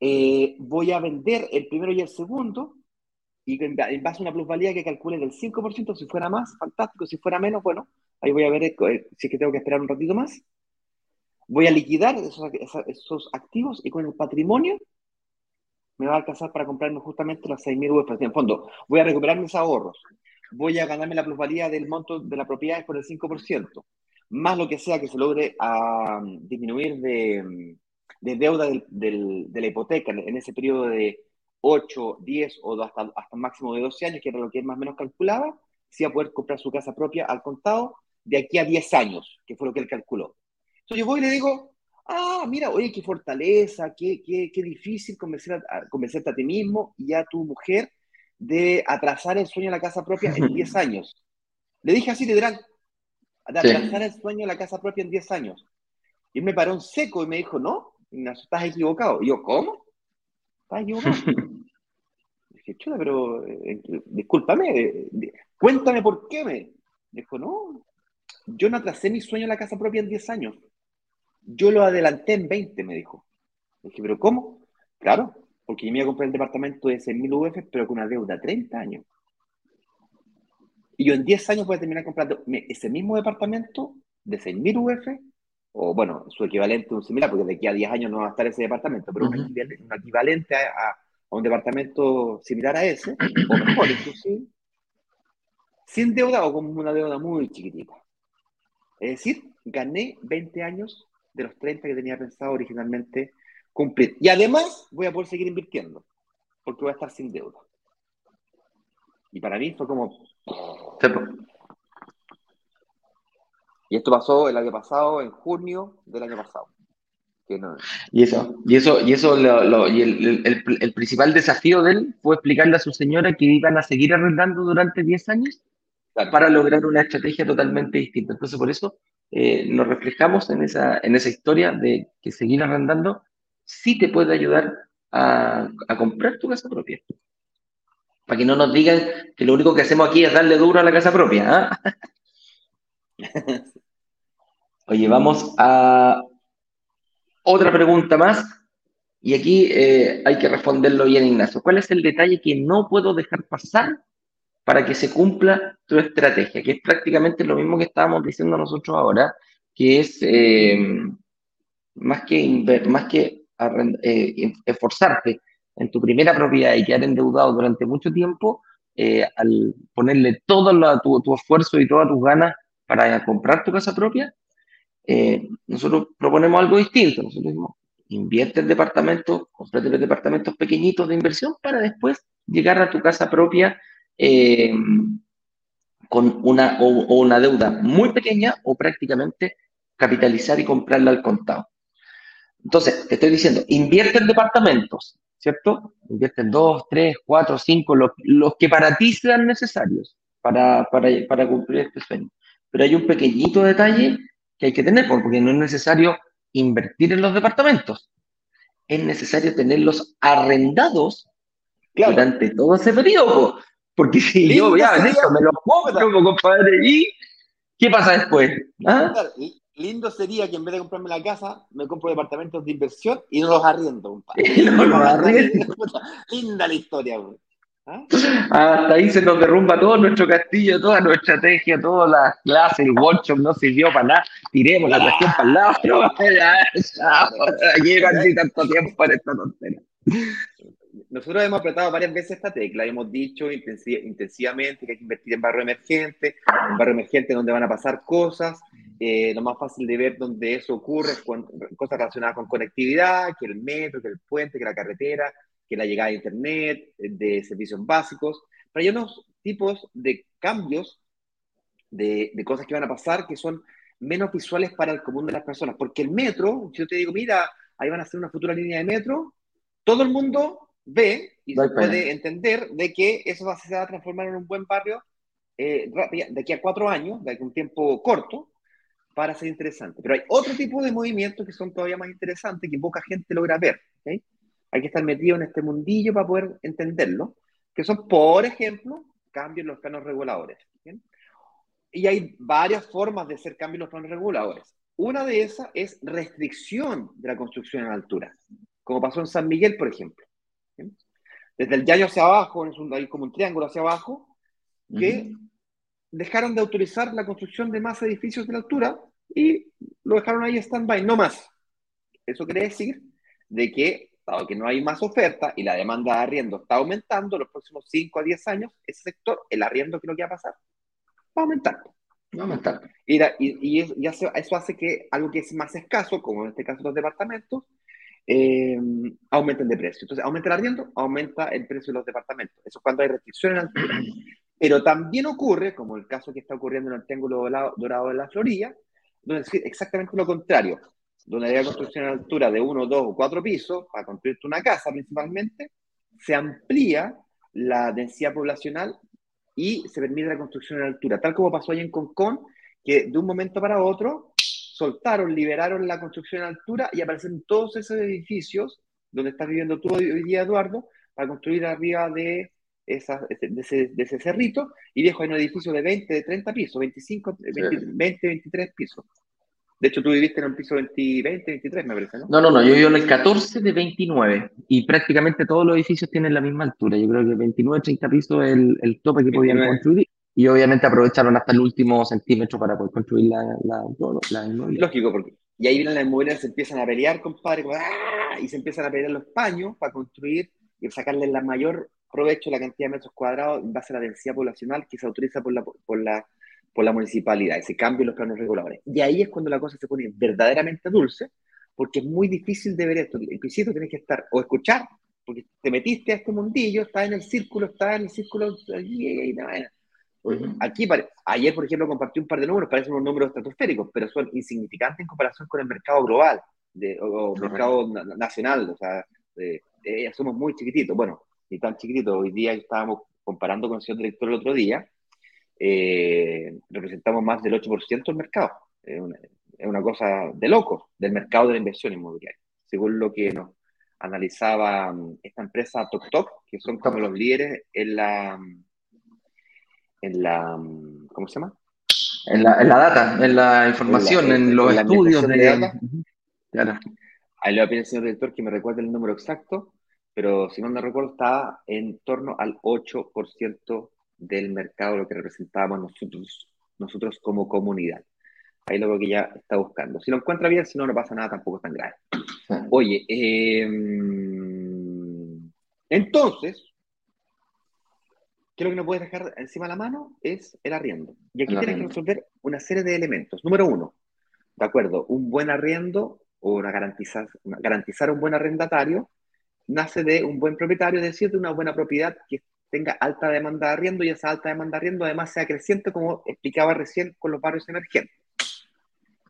eh, voy a vender el primero y el segundo, y en base a una plusvalía que calcule del 5%, si fuera más, fantástico, si fuera menos, bueno, ahí voy a ver eh, si es que tengo que esperar un ratito más. Voy a liquidar esos, activos y con el patrimonio me va a alcanzar para comprarme justamente las 6.000 UF. En fondo, voy a recuperar mis ahorros, voy a ganarme la plusvalía del monto de la propiedad por el 5%, más lo que sea que se logre a, disminuir de, de deuda del, de la hipoteca en, ese periodo de 8, 10 o hasta, hasta un máximo de 12 años, que era lo que él más o menos calculaba, si va a poder comprar su casa propia al contado de aquí a 10 años, que fue lo que él calculó. Entonces yo voy y le digo, ah, mira, oye, qué fortaleza, qué, qué, qué difícil convencer a, convencerte a ti mismo y a tu mujer de atrasar el sueño de la casa propia en 10 años. Le dije así, literal, de atrasar el sueño de la casa propia en 10 años. Y él me paró en seco y me dijo, no, Ignacio, estás equivocado. Y yo, ¿cómo? ¿Estás equivocado? dije, chula, pero eh, discúlpame, eh, cuéntame por qué me. Dijo, no, yo no atrasé mi sueño de la casa propia en 10 años. Yo lo adelanté en 20, me dijo. dije, ¿pero cómo? Claro, porque yo me iba a comprar el departamento de 6.000 UF, pero con una deuda de 30 años. Y yo en 10 años voy a terminar comprando ese mismo departamento de 6.000 UF, o bueno, su equivalente, un similar, porque de aquí a 10 años no va a estar ese departamento, pero un, equivalente a, un departamento similar a ese, o mejor inclusive, sin deuda o con una deuda muy chiquitita. Es decir, gané 20 años de los 30 que tenía pensado originalmente cumplir. Y además voy a poder seguir invirtiendo, porque voy a estar sin deuda. Y para mí fue como... Y esto pasó el año pasado, en junio del año pasado. Y eso, y eso, y eso y el, principal desafío de él fue explicarle a su señora que iban a seguir arrendando durante 10 años para lograr una estrategia totalmente distinta. Entonces, por eso eh, nos reflejamos en esa, en esa historia de que seguir arrendando sí te puede ayudar a, comprar tu casa propia. Para que no nos digan que lo único que hacemos aquí es darle duro a la casa propia. ¿ah? Oye, vamos a otra pregunta más, y aquí eh, hay que responderlo bien, Ignacio. ¿Cuál es el detalle que no puedo dejar pasar para que se cumpla tu estrategia? Que es prácticamente lo mismo que estábamos diciendo nosotros ahora, que es eh, más que, más que eh, esforzarte en tu primera propiedad y quedar endeudado durante mucho tiempo, al ponerle todo tu, tu, esfuerzo y todas tus ganas para comprar tu casa propia, nosotros proponemos algo distinto. Nosotros decimos, invierte en departamentos, comprate los departamentos pequeñitos de inversión para después llegar a tu casa propia eh, con una, o, una deuda muy pequeña o prácticamente capitalizar y comprarla al contado. Entonces, te estoy diciendo, invierte en departamentos, ¿cierto? Invierte en dos, tres, cuatro, cinco, los, que para ti sean necesarios para, para, para cumplir este sueño. Pero hay un pequeñito detalle que hay que tener, porque no es necesario invertir en los departamentos. Es necesario tenerlos arrendados durante todo ese periodo. Porque si yo ya eso, me lo compro, compadre, ¿y qué pasa después? ¿Ah? Lindo sería que en vez de comprarme la casa, me compro departamentos de inversión y no los arriendo, compadre. Linda la historia, güey. ¿Ah? Hasta ahí se nos derrumba todo nuestro castillo, toda nuestra estrategia, toda la clase, el workshop no sirvió para nada. Tiremos la cuestión para el lado. Aquí tanto tiempo para esta tontería. Nosotros hemos apretado varias veces esta tecla, hemos dicho intensivamente que hay que invertir en barrio emergente, en barrio emergente donde van a pasar cosas, eh, lo más fácil de ver donde eso ocurre, con, cosas relacionadas con conectividad, que el metro, que el puente, que la carretera, que la llegada de Internet, de servicios básicos, pero hay unos tipos de cambios, de, de, cosas que van a pasar que son menos visuales para el común de las personas, porque el metro, si yo te digo, mira, ahí van a hacer una futura línea de metro, todo el mundo ve y se puede entender de que eso va, se va a transformar en un buen barrio eh, de aquí a cuatro años, de aquí a un tiempo corto, para ser interesante. Pero hay otro tipo de movimientos que son todavía más interesantes, que poca gente logra ver. ¿okay? Hay que estar metido en este mundillo para poder entenderlo, que son, por ejemplo, cambios en los planos reguladores. Y hay varias formas de hacer cambios en los planos reguladores. Una de esas es restricción de la construcción en altura, como pasó en San Miguel, por ejemplo. Desde el llano hacia abajo, es un, hay como un triángulo hacia abajo, que dejaron de autorizar la construcción de más edificios de la altura y lo dejaron ahí stand-by, no más. Eso quiere decir de que dado que no hay más oferta y la demanda de arriendo está aumentando, los próximos 5 a 10 años, ese sector, el arriendo, ¿qué es lo que va a pasar? Va a aumentar. Va a aumentar. Y, y, eso, hace que algo que es más escaso, como en este caso los departamentos, eh, aumenten de precio. Entonces, aumenta el arriendo, aumenta el precio de los departamentos. Eso es cuando hay restricciones en altura. Pero también ocurre, como el caso que está ocurriendo en el Triángulo Dorado de la Florida, donde es exactamente lo contrario donde había construcción a altura de uno, dos o cuatro pisos, para construirte una casa principalmente, se amplía la densidad poblacional y se permite la construcción a altura, tal como pasó ahí en Concón, que de un momento para otro soltaron, liberaron la construcción a altura y aparecen todos esos edificios donde estás viviendo tú hoy día, Eduardo, para construir arriba de, esa, de, ese, de ese cerrito y dejo en un edificio de 20, de 30 pisos, 25, 20 23 pisos. De hecho, tú viviste en un piso 20, 23, me parece, ¿no? No, no, no, yo vivo en el 14 de 29 y prácticamente todos los edificios tienen la misma altura. Yo creo que 29, 30 pisos es el, tope que podían construir y obviamente aprovecharon hasta el último centímetro para poder construir la, la, la Lógico, porque y ahí vienen las inmobiliarias, se empiezan a pelear, compadre, ¡ah! y se empiezan a pelear los paños para construir y sacarle la mayor provecho la cantidad de metros cuadrados en base a la densidad poblacional que se autoriza por la, por la por la municipalidad, ese cambio en los planos reguladores. Y ahí es cuando la cosa se pone verdaderamente dulce, porque es muy difícil de ver esto. Principio tienes que estar o escuchar, porque te metiste a este mundillo, estás en el círculo, estás en el círculo. Aquí, ayer, por ejemplo, compartí un par de números, parecen unos números estratosféricos, pero son insignificantes en comparación con el mercado global de, o, mercado nacional. O sea, somos muy chiquititos. Bueno, ni tan chiquititos. Hoy día estábamos comparando con el señor director el otro día eh, representamos más del 8% del mercado. Es una, cosa de loco del mercado de la inversión inmobiliaria, según lo que nos analizaba mm, esta empresa TokTok, que son como los líderes en la, en la, mm, ¿cómo se llama? En la, en la data, en la información, en, los estudios de, Claro. Ahí le voy a pedir al señor director que me recuerde el número exacto, pero si no me recuerdo, está en torno al 8% del mercado, lo que representábamos nosotros, nosotros como comunidad. Ahí lo que ya está buscando. Si lo encuentra bien, si no, no pasa nada, tampoco es tan grave. Oye, em, entonces, ¿qué es lo que no puedes dejar encima de la mano? Es el arriendo. Y aquí tienes que resolver una serie de elementos. Número uno, de acuerdo, un buen arriendo o una garantizar, garantizar un buen arrendatario nace de un buen propietario, es decir, de una buena propiedad que tenga alta demanda de arriendo y esa alta demanda de arriendo además sea creciente, como explicaba recién con los barrios emergentes.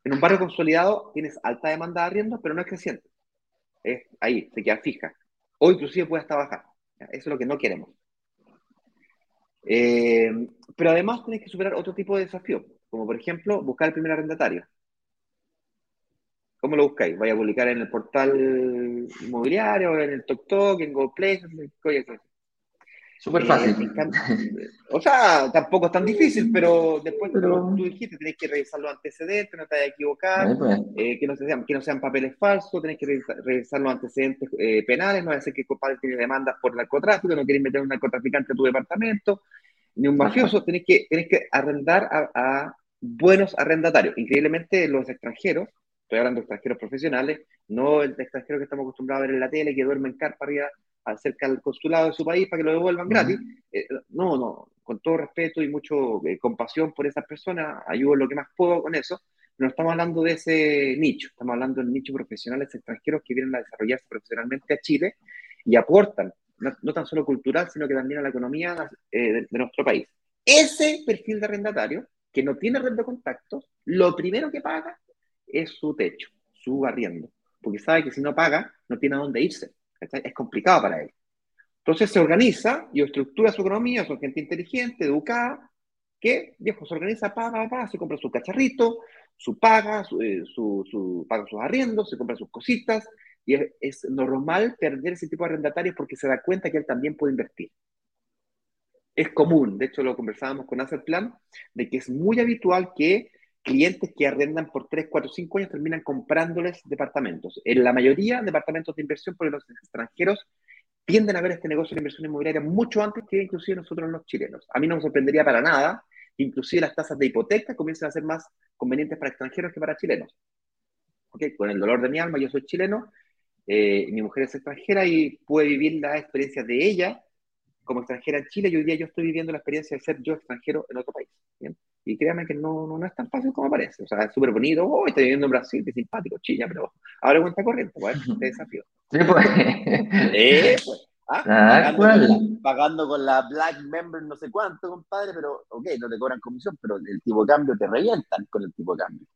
En un barrio consolidado tienes alta demanda de arriendo, pero no es creciente. Es ahí, se queda fija. O inclusive puede hasta bajar. Eso es lo que no queremos. Eh, pero además tienes que superar otro tipo de desafío, como por ejemplo buscar el primer arrendatario. ¿Cómo lo buscáis? ¿Vais a publicar en el portal inmobiliario, en el TokTok, en GoPlay? Súper eh, fácil. o sea, tampoco es tan difícil, pero después pero... tú dijiste, tenés que revisar los antecedentes, no te vayas a equivocar, pues. eh, que, no sean, que no sean papeles falsos, tenés que revisar, los antecedentes eh, penales, no va a ser que el compadre tiene demandas por narcotráfico, no querés meter un narcotraficante a tu departamento, ni un mafioso, tenés que, tenés que arrendar a, a buenos arrendatarios. Increíblemente, los extranjeros, estoy hablando de extranjeros profesionales, no el extranjero que estamos acostumbrados a ver en la tele, que duerme en carpa arriba acerca al consulado de su país para que lo devuelvan gratis. Eh, no, no, con todo respeto y mucho eh, compasión por esas personas, ayudo lo que más puedo con eso. No estamos hablando de ese nicho, estamos hablando del nicho profesionales extranjeros que vienen a desarrollarse profesionalmente a Chile y aportan, no, tan solo cultural, sino que también a la economía eh, de, de, nuestro país. Ese perfil de arrendatario, que no tiene red de contactos, lo primero que paga es su techo, su arriendo, porque sabe que si no paga, no tiene a dónde irse. Es complicado para él. Entonces se organiza y estructura su economía, son gente inteligente, educada, que, viejo, se organiza, paga, paga, se compra su cacharrito, su paga, su, eh, su, paga sus arriendos, se compra sus cositas, y es, normal perder ese tipo de arrendatarios porque se da cuenta que él también puede invertir. Es común, de hecho lo conversábamos con Asset Plan, de que es muy habitual que clientes que arrendan por 3, 4, 5 años terminan comprándoles departamentos. En la mayoría, departamentos de inversión, porque los extranjeros tienden a ver este negocio de inversión inmobiliaria mucho antes que inclusive nosotros los chilenos. A mí no me sorprendería para nada que inclusive las tasas de hipoteca comiencen a ser más convenientes para extranjeros que para chilenos. ¿Okay? Con el dolor de mi alma, yo soy chileno, eh, mi mujer es extranjera y puede vivir la experiencia de ella como extranjera en Chile y hoy día yo estoy viviendo la experiencia de ser yo extranjero en otro país. ¿bien? Y créanme que no, no, es tan fácil como parece. O sea, es súper bonito. Oh, estoy viviendo en Brasil, qué simpático, chilla, pero ahora cuenta corriente, pues, este desafío. Sí, pues. Eh, pues. ¿Ah? Pagando, con la, pagando, con la, Black Member no sé cuánto, compadre, pero ok, no te cobran comisión, pero el tipo de cambio te revientan con el tipo de cambio.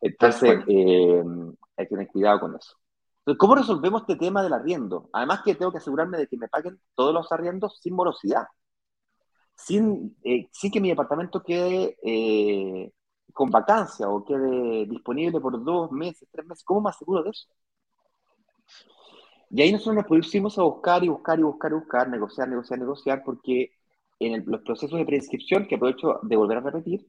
Entonces, eh, hay que tener cuidado con eso. Entonces, ¿cómo resolvemos este tema del arriendo? Además que tengo que asegurarme de que me paguen todos los arriendos sin morosidad sin, eh, sin que mi departamento quede eh, con vacancia o quede disponible por dos meses, tres meses. ¿Cómo más seguro de eso? Y ahí nosotros nos pusimos a buscar y buscar y buscar y buscar, negociar, negociar, negociar, porque en los procesos de prescripción, que aprovecho de volver a repetir,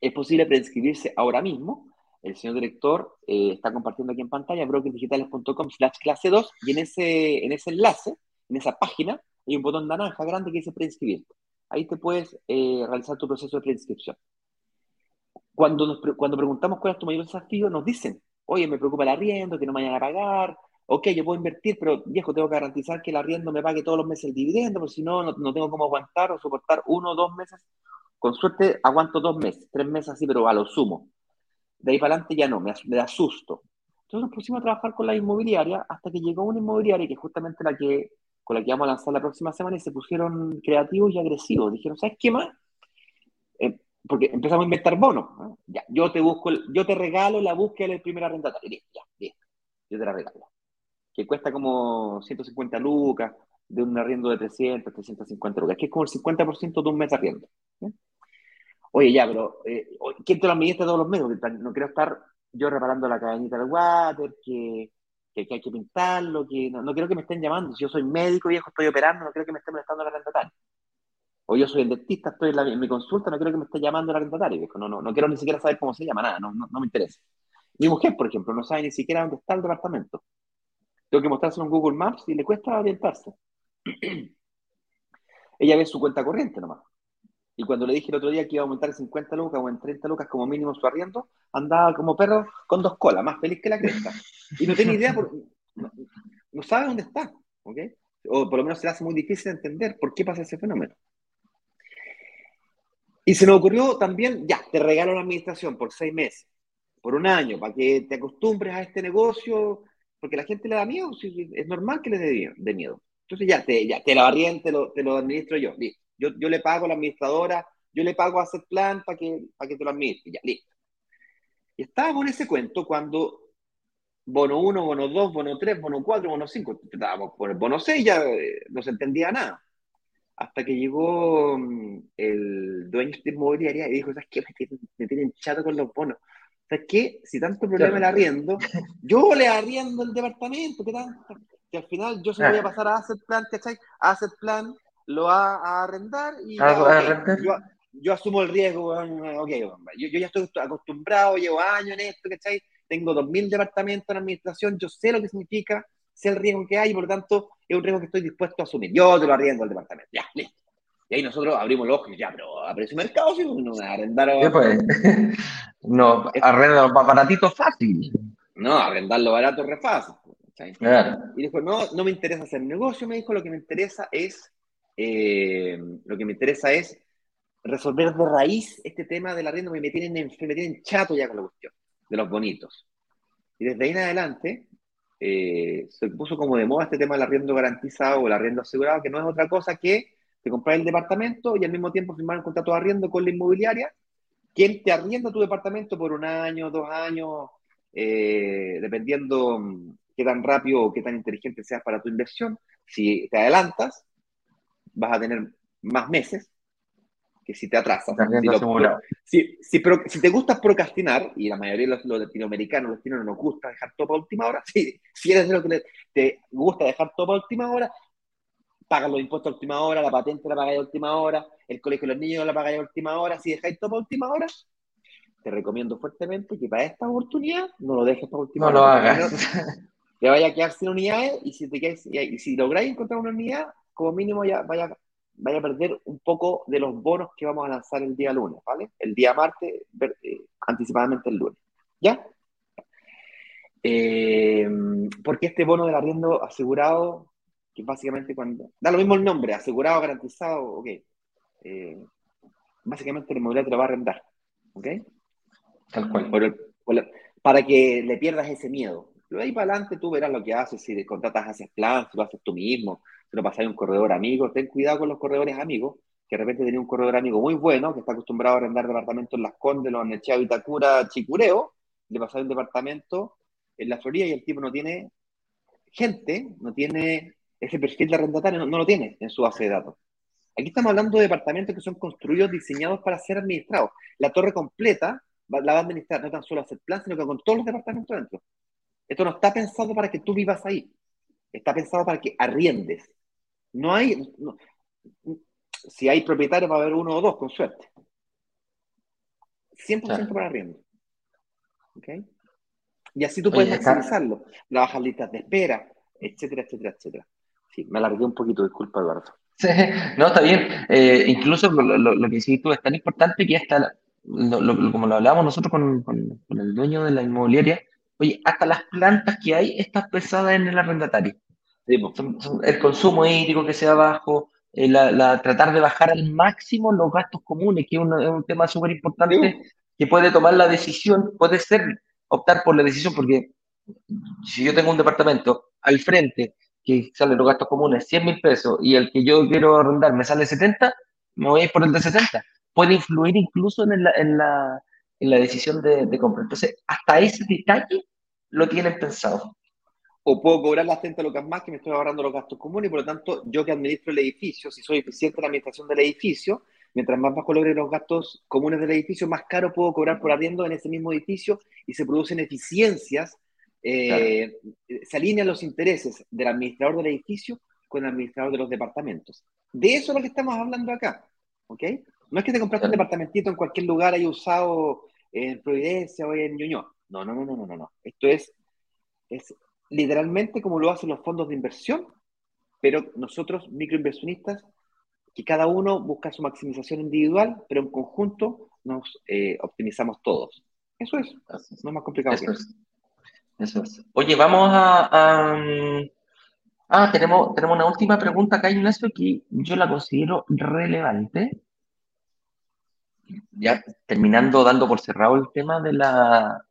es posible prescribirse ahora mismo. El señor director eh, está compartiendo aquí en pantalla brokerdigitales.com slash clase 2 y en ese, en ese enlace, en esa página, hay un botón naranja grande que dice preinscribir ahí te puedes eh, realizar tu proceso de preinscripción. Cuando, cuando preguntamos cuál es tu mayor desafío, nos dicen, oye, me preocupa el arriendo, que no me vayan a pagar, ok, yo puedo invertir, pero viejo, tengo que garantizar que el arriendo me pague todos los meses el dividendo, porque si no, no, tengo cómo aguantar o soportar uno o dos meses. Con suerte aguanto dos meses, tres meses así, pero a lo sumo. De ahí para adelante ya no, me, me da susto. Entonces nos pusimos a trabajar con la inmobiliaria hasta que llegó una inmobiliaria que justamente la que con la que vamos a lanzar la próxima semana y se pusieron creativos y agresivos. Dijeron, ¿sabes qué más? Eh, porque empezamos a inventar bonos. Yo te busco, yo te regalo la búsqueda del primer arrendatario. ya, listo. Yo te la regalo. Que cuesta como 150 lucas, de un arriendo de 300, 350 lucas, que es como el 50% de un mes de arriendo. Oye, ya, pero eh, ¿quién te lo administra todos los meses? no quiero estar yo reparando la cadenita del water, que que, hay que pintarlo, que no, no, quiero que me estén llamando. Si yo soy médico, viejo, estoy operando, no quiero que me estén molestando la arrendataria. O yo soy el dentista, estoy en, mi consulta, no quiero que me esté llamando la arrendataria, viejo. No, no, no quiero ni siquiera saber cómo se llama, nada, no, no, me interesa. Mi mujer, por ejemplo, no sabe ni siquiera dónde está el departamento. Tengo que mostrárselo en Google Maps y le cuesta orientarse. Ella ve su cuenta corriente nomás. Y cuando le dije el otro día que iba a aumentar en 50 lucas o en 30 lucas como mínimo su arriendo, andaba como perro con dos colas, más feliz que la cresta. Y no tiene idea, no, sabe dónde está. ¿ok? O por lo menos se le hace muy difícil entender por qué pasa ese fenómeno. Y se me ocurrió también, ya, te regalo la administración por seis meses, por un año, para que te acostumbres a este negocio, porque la gente le da miedo, es normal que le dé miedo. Entonces ya, te, ya, te lo arriendo, te lo, te lo administro yo, listo. Yo, yo le pago a la administradora, yo le pago a hacer plan para que, para que te lo administre, ya, listo. Y estábamos en ese cuento cuando bono 1, bono 2, bono 3, bono 4, bono 5, estábamos por el bono 6, ya eh, no se entendía nada. Hasta que llegó mm, el dueño de inmobiliaria y dijo, ¿sabes qué? Me tienen, chato con los bonos. ¿Sabes qué? Si tanto problema le arriendo, yo le arriendo el departamento, ¿qué tanto? Que al final yo se lo voy a pasar a Asset Plan, ¿cachai? Asset Plan lo va a arrendar y Yo, asumo el riesgo, ok, yo, yo, ya estoy acostumbrado, llevo años en esto, ¿cachai? Tengo 2.000 departamentos en administración, yo sé lo que significa, sé el riesgo que hay y por lo tanto es un riesgo que estoy dispuesto a asumir. Yo te lo arriendo al departamento, ya, listo. Y ahí nosotros abrimos los ojos, ya, pero a precio mercado, si no arrendar. Pues, no, arrendar baratito fácil. No, arrendarlo barato es re fácil. Y dijo, no, no me interesa hacer negocio, me dijo, lo que me interesa es eh, lo que me interesa es resolver de raíz este tema del arriendo, que me tienen, me tienen chato ya con la cuestión de los bonitos. Y desde ahí en adelante eh, se puso como de moda este tema del arriendo garantizado o el arriendo asegurado, que no es otra cosa que te comprar el departamento y al mismo tiempo firmar un contrato de arriendo con la inmobiliaria, quien te arrienda tu departamento por un año, dos años, eh, dependiendo mm, qué tan rápido o qué tan inteligente seas para tu inversión. Si te adelantas, vas a tener más meses que si te atrasas. Si, si, si, te gusta procrastinar, y la mayoría de los, latinoamericanos, los latinos, no nos gusta dejar todo para última hora, si, si eres de lo que te gusta dejar todo para última hora, pagas los impuestos a última hora, la patente la pagáis a última hora, el colegio de los niños la pagáis a última hora, si dejáis todo para última hora, te recomiendo fuertemente que para esta oportunidad no lo dejes para última hora. No lo hagas. Te vaya a quedar sin unidades y si, te y si lográis encontrar una unidad, como mínimo ya vaya, vaya a perder un poco de los bonos que vamos a lanzar el día lunes, ¿vale? El día martes, eh, anticipadamente el lunes. ¿Ya? Eh, porque este bono del arriendo asegurado, que básicamente cuando... Da lo mismo el nombre, asegurado, garantizado, ok. Eh, básicamente el inmobiliario te lo va a arrendar, ¿ok? Tal cual. para que le pierdas ese miedo. Luego ahí para adelante tú verás lo que haces, si contratas haces plan, si lo haces tú mismo, si lo pasáis a un corredor amigo. Ten cuidado con los corredores amigos, que de repente tenía un corredor amigo muy bueno, que está acostumbrado a arrendar departamentos en Las Condes, Los Nechea, Itacura, Chicureo, le pasáis un departamento en la Florida y el tipo no tiene gente, no tiene ese perfil de arrendatario, no, lo tiene en su base de datos. Aquí estamos hablando de departamentos que son construidos, diseñados para ser administrados. La torre completa la va a administrar no tan solo a hacer plan, sino que con todos los departamentos dentro. Esto no está pensado para que tú vivas ahí. Está pensado para que arriendes. No hay. si hay propietarios, va a haber uno o dos, con suerte. 100% para arriendo. ¿Ok? Y así tú puedes maximizarlo. La bajas listas de espera, etcétera, etcétera, etcétera. Sí, me alargué un poquito, disculpa, Eduardo. Sí, no, está bien. Eh, incluso lo, que hiciste tú es tan importante que hasta, como lo hablábamos nosotros con, con, el dueño de la inmobiliaria, Oye, hasta las plantas que hay están pesadas en el arrendatario. El consumo hídrico que sea bajo, eh, la, tratar de bajar al máximo los gastos comunes, que es, un tema súper importante, que puede tomar la decisión, puede ser optar por la decisión, porque si yo tengo un departamento al frente que sale los gastos comunes 100 mil pesos y el que yo quiero arrendar me sale 70, me voy a ir por el de 70. Puede influir incluso en la, en la, en la decisión de, de, compra. Entonces, hasta ese detalle lo tienen pensado. O puedo cobrar las 30 lucas más que me estoy ahorrando los gastos comunes y por lo tanto, yo que administro el edificio, si soy eficiente en la administración del edificio, mientras más bajo logre los gastos comunes del edificio, más caro puedo cobrar por arriendo en ese mismo edificio y se producen eficiencias, eh, se alinean los intereses del administrador del edificio con el administrador de los departamentos. De eso es lo que estamos hablando acá, ¿ok? No es que te compraste un departamentito en cualquier lugar ahí usado en Providencia o en Ñuñoa. No, no, no, no, no, no. Esto es, es literalmente como lo hacen los fondos de inversión, pero nosotros, microinversionistas, que cada uno busca su maximización individual, pero en conjunto nos eh, optimizamos todos. Eso es, no es más complicado eso Es. Eso es. Oye, vamos a, Ah, tenemos, tenemos una última pregunta acá, Ignacio, que yo la considero relevante. Ya terminando dando por cerrado el tema de la,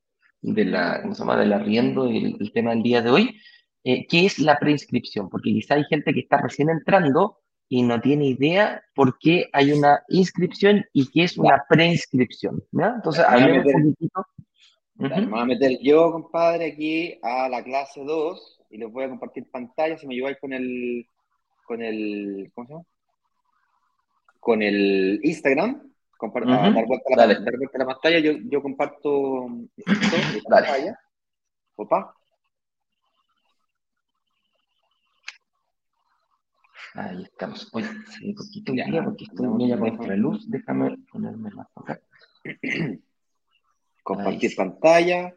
de la, ¿cómo se llama? del arriendo y el, tema del día de hoy, eh, ¿qué es la preinscripción? Porque quizá hay gente que está recién entrando y no tiene idea por qué hay una inscripción y qué es una preinscripción. Entonces, hablemos un poquitito. Me voy a meter yo, compadre, aquí a la clase 2 y les voy a compartir pantalla. Si me ayudáis con el, con el, ¿cómo se llama? Con el Instagram, Compart dar, vuelta la, dar, vuelta a la, pantalla, yo, yo comparto esto, la pantalla. Opa. Ahí estamos. Oye, sí, un poquito ya, porque estoy muy a la luz. Déjame ponerme más acá. Compartir pantalla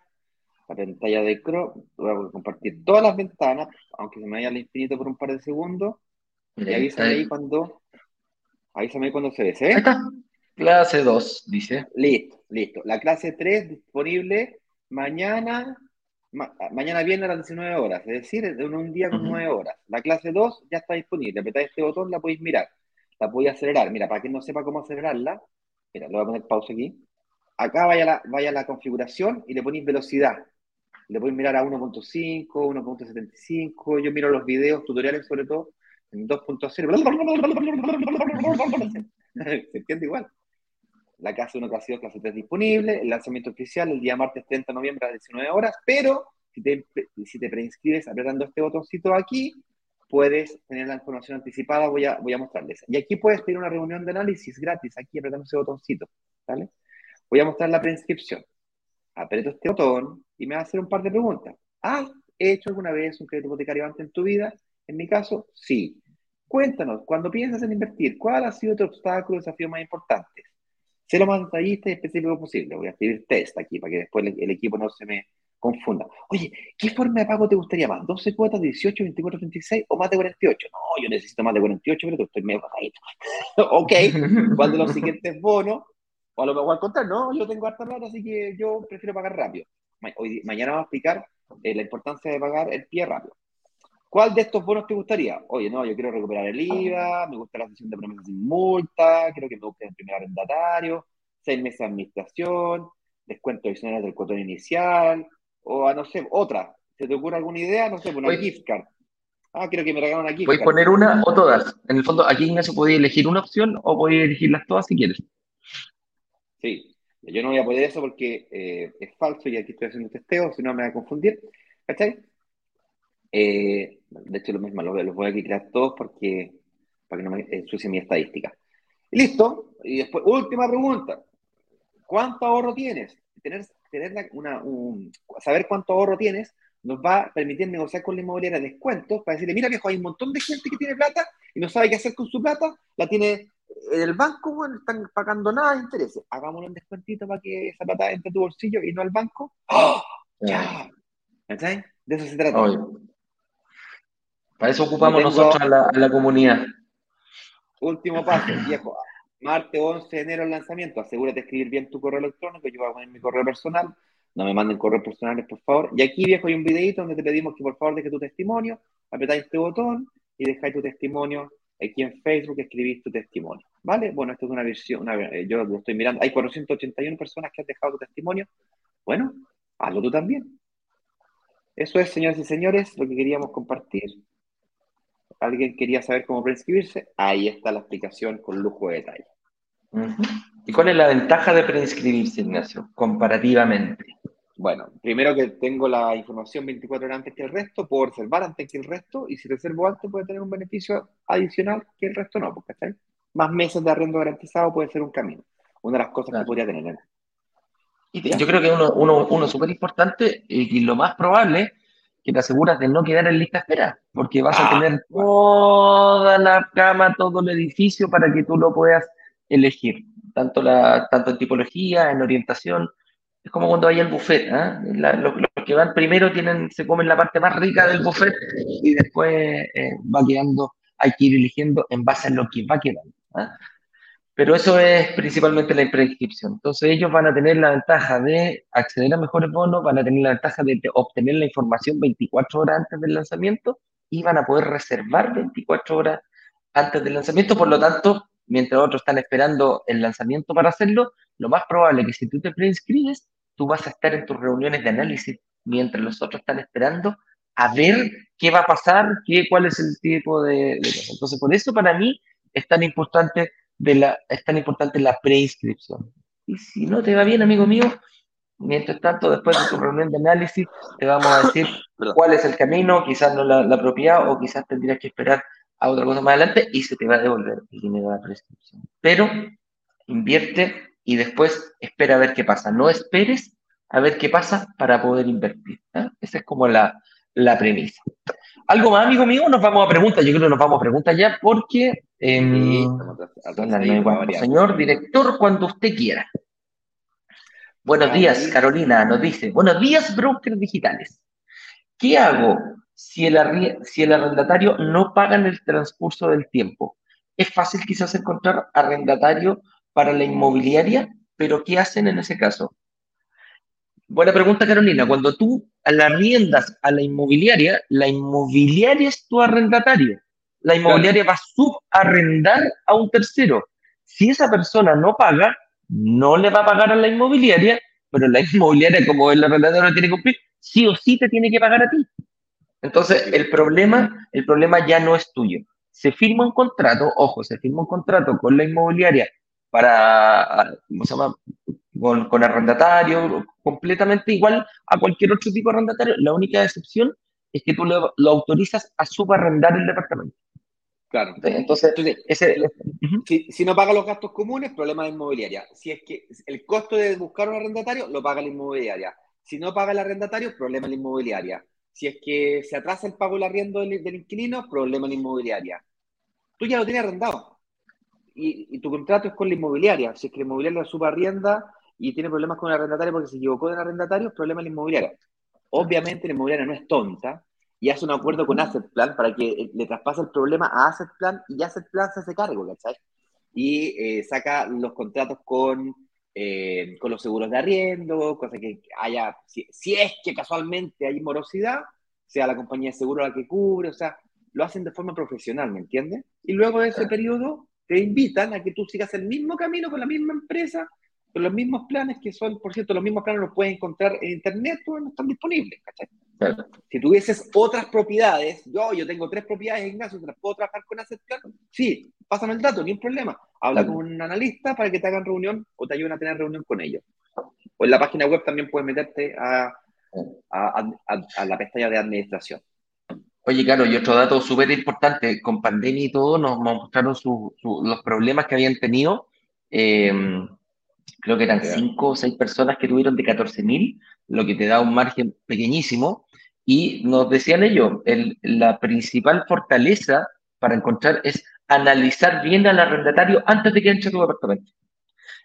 la pantalla de Chrome, voy a compartir todas las ventanas, aunque se me vaya al infinito por un par de segundos, y avísame ahí cuando, avísame ahí cuando se ve, ¿sí? Ahí está, clase 2, dice. Listo, listo. La clase 3 disponible mañana, mañana viernes a las 19 horas, es decir, en un día con 9 horas. La clase 2 ya está disponible, apretáis este botón, la podéis mirar, la podéis acelerar. Mira, para quien no sepa cómo acelerarla, mira, le voy a poner pausa aquí. Acá vaya la, vaya la configuración y le ponéis velocidad le podéis mirar a 1.5, 1.75, yo miro los videos, tutoriales sobre todo, en 2.0. Se entiende igual. La clase 1, clase 2, clase 3 disponible, el lanzamiento oficial el día martes 30 de noviembre a las 19 horas, pero si te, si te preinscribes apretando este botoncito aquí, puedes tener la información anticipada, voy a, voy a mostrarles. Y aquí puedes pedir una reunión de análisis gratis, aquí apretando ese botoncito, ¿vale? Voy a mostrar la preinscripción aprieto este botón y me va a hacer un par de preguntas. ¿Has hecho alguna vez un crédito hipotecario antes en tu vida? En mi caso, sí. Cuéntanos, cuando piensas en invertir, ¿cuál ha sido tu obstáculo o desafío más importante? Sé lo más detallista y específico posible. Voy a escribir test aquí para que después el, equipo no se me confunda. Oye, ¿qué forma de pago te gustaría más? ¿12 cuotas, 18, 24, 36 o más de 48? No, yo necesito más de 48, pero estoy medio bajadito. ok, cuando los siguientes bonos o a lo mejor al contrario, no, yo tengo harta plata, así que yo prefiero pagar rápido. Hoy, mañana vamos a explicar eh, la importancia de pagar el pie rápido. ¿Cuál de estos bonos te gustaría? Oye, no, yo quiero recuperar el IVA, me gusta la sesión de promesas sin multa, quiero que me guste el primer arrendatario, seis meses de administración, descuento adicional del cuotón inicial, o a no sé, otra. ¿Se te ocurre alguna idea? No sé, una gift card. Ah, quiero que me regalen una gift Puedes poner una o todas. En el fondo, aquí Ignacio puede elegir una opción o puede elegirlas todas si quieres. Sí, yo no voy a poder eso porque eh, es falso y aquí estoy haciendo un testeo, si no me voy a confundir. ¿Cachai? Eh, de hecho, lo mismo, los, voy a crear todos porque, para que no me ensucie mi estadística. listo. Y después, última pregunta. ¿Cuánto ahorro tienes? Tener, tener una, saber cuánto ahorro tienes nos va a permitir negociar con la inmobiliaria descuentos para decirle, mira viejo, hay un montón de gente que tiene plata y no sabe qué hacer con su plata, la tiene en el banco, bueno, están pagando nada de intereses. Hagámosle un descuentito para que esa plata entre tu bolsillo y no al banco. ¡Oh! ¡Ya! ¿Sabes? De eso se trata. Para eso ocupamos nosotros a la, la, comunidad. Último paso, viejo. Martes 11 de enero el lanzamiento. Asegúrate de escribir bien tu correo electrónico. Yo voy a poner mi correo personal. No me manden correos personales, por favor. Y aquí, viejo, hay un videito donde te pedimos que por favor dejes tu testimonio. Apretáis este botón y dejáis tu testimonio aquí en Facebook escribís tu testimonio, ¿vale? Bueno, esto es una versión, eh, yo lo estoy mirando, hay 481 personas que han dejado tu testimonio, bueno, hazlo tú también. Eso es, señoras y señores, lo que queríamos compartir. ¿Alguien quería saber cómo preinscribirse? Ahí está la explicación con lujo de detalle. ¿Y cuál es la ventaja de preinscribirse, Ignacio, comparativamente? Bueno, primero que tengo la información 24 horas antes que el resto, puedo reservar antes que el resto, y si reservo antes puede tener un beneficio adicional que el resto no, porque más meses de arrendo garantizado puede ser un camino. Una de las cosas que podría tener. Y yo creo que uno, uno, uno súper importante y lo más probable que te aseguras de no quedar en lista espera, porque vas a ah, tener toda la cama, todo el edificio para que tú lo puedas elegir, tanto, la, tanto en tipología, en orientación, es como cuando hay el buffet, ¿ah? los, que van primero tienen, se comen la parte más rica del buffet y después eh, va quedando, hay que ir eligiendo en base a lo que va quedando. ¿ah? Pero eso es principalmente la preinscripción. Entonces ellos van a tener la ventaja de acceder a mejores bonos, van a tener la ventaja de obtener la información 24 horas antes del lanzamiento y van a poder reservar 24 horas antes del lanzamiento. Por lo tanto, mientras otros están esperando el lanzamiento para hacerlo, lo más probable es que si tú te preinscribes, tú vas a estar en tus reuniones de análisis mientras los otros están esperando a ver qué va a pasar, qué, cuál es el tipo de, Entonces, por eso para mí es tan importante, de la, es tan importante la preinscripción. Y si no te va bien, amigo mío, mientras tanto, después de tu reunión de análisis, te vamos a decir cuál es el camino, quizás no la, la propiedad o quizás tendrías que esperar a otra cosa más adelante y se te va a devolver el dinero de la prescripción. Pero invierte y después espera a ver qué pasa. No esperes a ver qué pasa para poder invertir. ¿eh? Esa es como la, la, premisa. ¿Algo más, amigo mío? Nos vamos a preguntas. Yo creo que nos vamos a preguntas ya porque... Eh, señor director, cuando usted quiera. Buenos días, Carolina. Nos dice, buenos días, brokers digitales. ¿Qué hago si el, si el arrendatario no paga en el transcurso del tiempo? Es fácil quizás encontrar arrendatario para la inmobiliaria, pero ¿qué hacen en ese caso? Buena pregunta, Carolina. Cuando tú la arriendas a la inmobiliaria, la inmobiliaria es tu arrendatario. La inmobiliaria va a subarrendar a un tercero. Si esa persona no paga, no le va a pagar a la inmobiliaria, pero la inmobiliaria, como el arrendatario tiene que cumplir, sí o sí te tiene que pagar a ti. Entonces, el problema, el problema ya no es tuyo. Se firma un contrato, ojo, se firma un contrato con la inmobiliaria para, ¿cómo se llama? Con, arrendatario, completamente igual a cualquier otro tipo de arrendatario. La única excepción es que tú lo, autorizas a subarrendar el departamento. Claro. Entonces, si, no paga los gastos comunes, problema de inmobiliaria. Si es que el costo de buscar un arrendatario, lo paga la inmobiliaria. Si no paga el arrendatario, problema de la inmobiliaria. Si es que se atrasa el pago del arriendo del, del inquilino, problema de la inmobiliaria. Tú ya lo tienes arrendado y, tu contrato es con la inmobiliaria. Si es que la inmobiliaria subarrienda y tiene problemas con el arrendatario porque se equivocó del arrendatario, problema de la inmobiliaria. Obviamente la inmobiliaria no es tonta y hace un acuerdo con Asset Plan para que le traspase el problema a Asset Plan y Asset Plan se hace cargo, ¿cachai? Y eh, saca los contratos con, eh, con los seguros de arriendo, cosa que haya, si, es que casualmente hay morosidad, sea la compañía de seguro la que cubre, o sea, lo hacen de forma profesional, ¿me entiendes? Y luego de ese periodo te invitan a que tú sigas el mismo camino con la misma empresa, con los mismos planes que son, por cierto, los mismos planes los puedes encontrar en internet, pues no están disponibles, ¿cachai? Si tuvieses otras propiedades, yo, yo tengo tres propiedades, Ignacio, ¿te las puedo trabajar con Asset Plan? Sí, pásame el dato, ni un problema. Habla con un analista para que te hagan reunión o te ayuden a tener reunión con ellos. O en la página web también puedes meterte a, a, a la pestaña de administración. Oye, claro, y otro dato súper importante, con pandemia y todo, nos mostraron los problemas que habían tenido. Em, creo que eran cinco o seis personas que tuvieron de 14.000, lo que te da un margen pequeñísimo. Y nos decían ellos, la principal fortaleza para encontrar es analizar bien al arrendatario antes de que entre a tu departamento.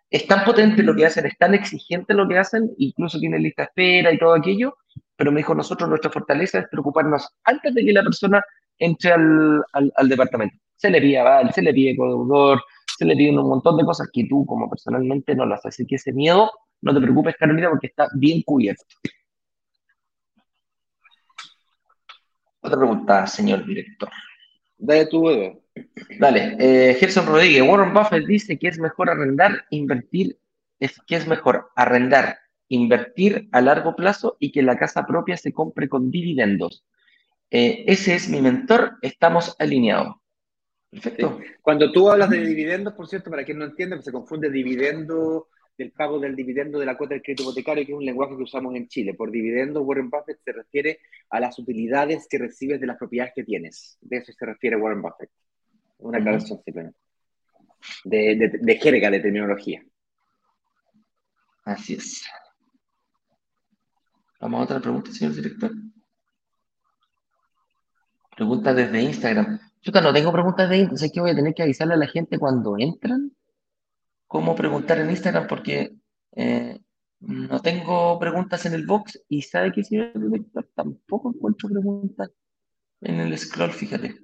Es tan potente lo que hacen, es tan exigente lo que hacen, incluso tienen lista de espera y todo aquello, pero me dijo, nosotros nuestra fortaleza es preocuparnos antes de que la persona entre al, al, departamento. Se le pide aval, se le pide deudor, se le pide un montón de cosas que tú como personalmente no las haces. Así que ese miedo, no te preocupes, Carolina, porque está bien cubierto. Otra pregunta, señor director. Dale tu Dale, eh, Gerson Rodríguez, Warren Buffett dice que es mejor arrendar, invertir, es que es mejor arrendar, invertir a largo plazo y que la casa propia se compre con dividendos. Eh, ese es mi mentor, estamos alineados. Perfecto. Cuando tú hablas de dividendos, por cierto, para quien no entienda, pues se confunde dividendo del pago del dividendo de la cuota del crédito hipotecario, que es un lenguaje que usamos en Chile. Por dividendo, Warren Buffett se refiere a las utilidades que recibes de las propiedades que tienes. De eso se refiere Warren Buffett. Una aclaración simplemente. De, de, de jerga, de terminología. Así es. Vamos a otra pregunta, señor director. Preguntas desde Instagram. Yo no tengo preguntas de Instagram, sé que voy a tener que avisarle a la gente cuando entran cómo preguntar en Instagram porque eh, No tengo preguntas en el box y sabe que señor director tampoco encuentro preguntas en el scroll, fíjate.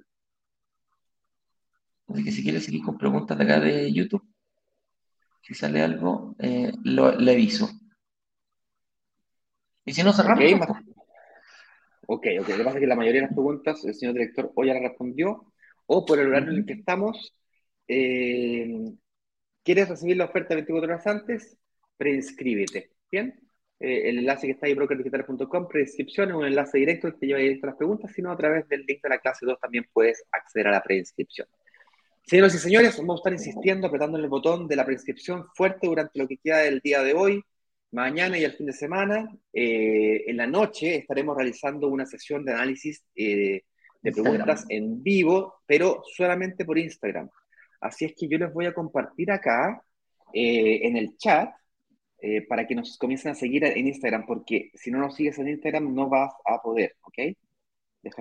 Así que si quieres seguir con preguntas de acá de YouTube, si sale algo, eh, lo, le aviso. Y si no, cerramos. Ok, ok, ok. Lo que pasa es que la mayoría de las preguntas el señor director o ya la respondió, o por el horario en el que estamos, eh, ¿quieres recibir la oferta 24 horas antes? preinscríbete. ¿Bien? Eh, el enlace que está ahí, brokerdigitales.com, preinscripción, es un enlace directo que te lleva directo a las preguntas, sino a través del link de la clase 2 también puedes acceder a la preinscripción. Señoras y señores, vamos a estar insistiendo, apretando el botón de la preinscripción fuerte durante lo que queda del día de hoy, mañana y el fin de semana. Eh, en la noche estaremos realizando una sesión de análisis eh, de preguntas en vivo, pero solamente por Instagram. Así es que yo les voy a compartir acá en el chat eh, para que nos comiencen a seguir en Instagram, porque si no nos sigues en Instagram no vas a poder, ¿ok?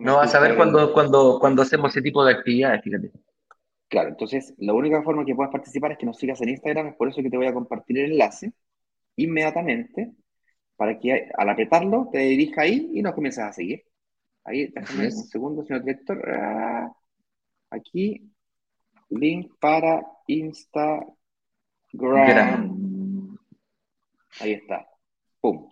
no vas a ver cuando, cuando, cuando hacemos ese tipo de actividades, fíjate. Claro, entonces la única forma que puedas participar es que nos sigas en Instagram, es por eso que te voy a compartir el enlace inmediatamente, para que al apretarlo te dirija ahí y nos comiences a seguir. Ahí, déjame un segundo, señor director. Ah, aquí, link para Instagram. Ahí está. Pum.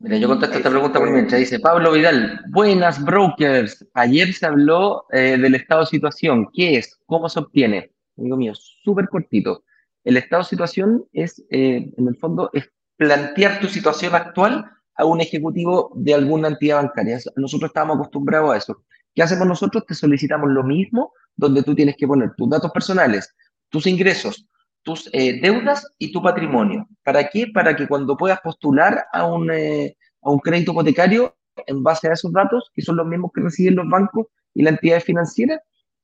Mira, yo contesto esta pregunta por mientras. Dice Pablo Vidal, buenas brokers. Ayer se habló eh, del estado de situación. ¿Qué es? ¿Cómo se obtiene? Amigo mío, súper cortito. El estado de situación es, eh, en el fondo, es plantear tu situación actual a un ejecutivo de alguna entidad bancaria. Nosotros estamos acostumbrados a eso. ¿Qué hacemos nosotros? Te solicitamos lo mismo, donde tú tienes que poner tus datos personales, tus ingresos, tus eh, deudas y tu patrimonio. ¿Para qué? Para que cuando puedas postular a un, eh, a un crédito hipotecario, en base a esos datos, que son los mismos que reciben los bancos y la entidad financiera,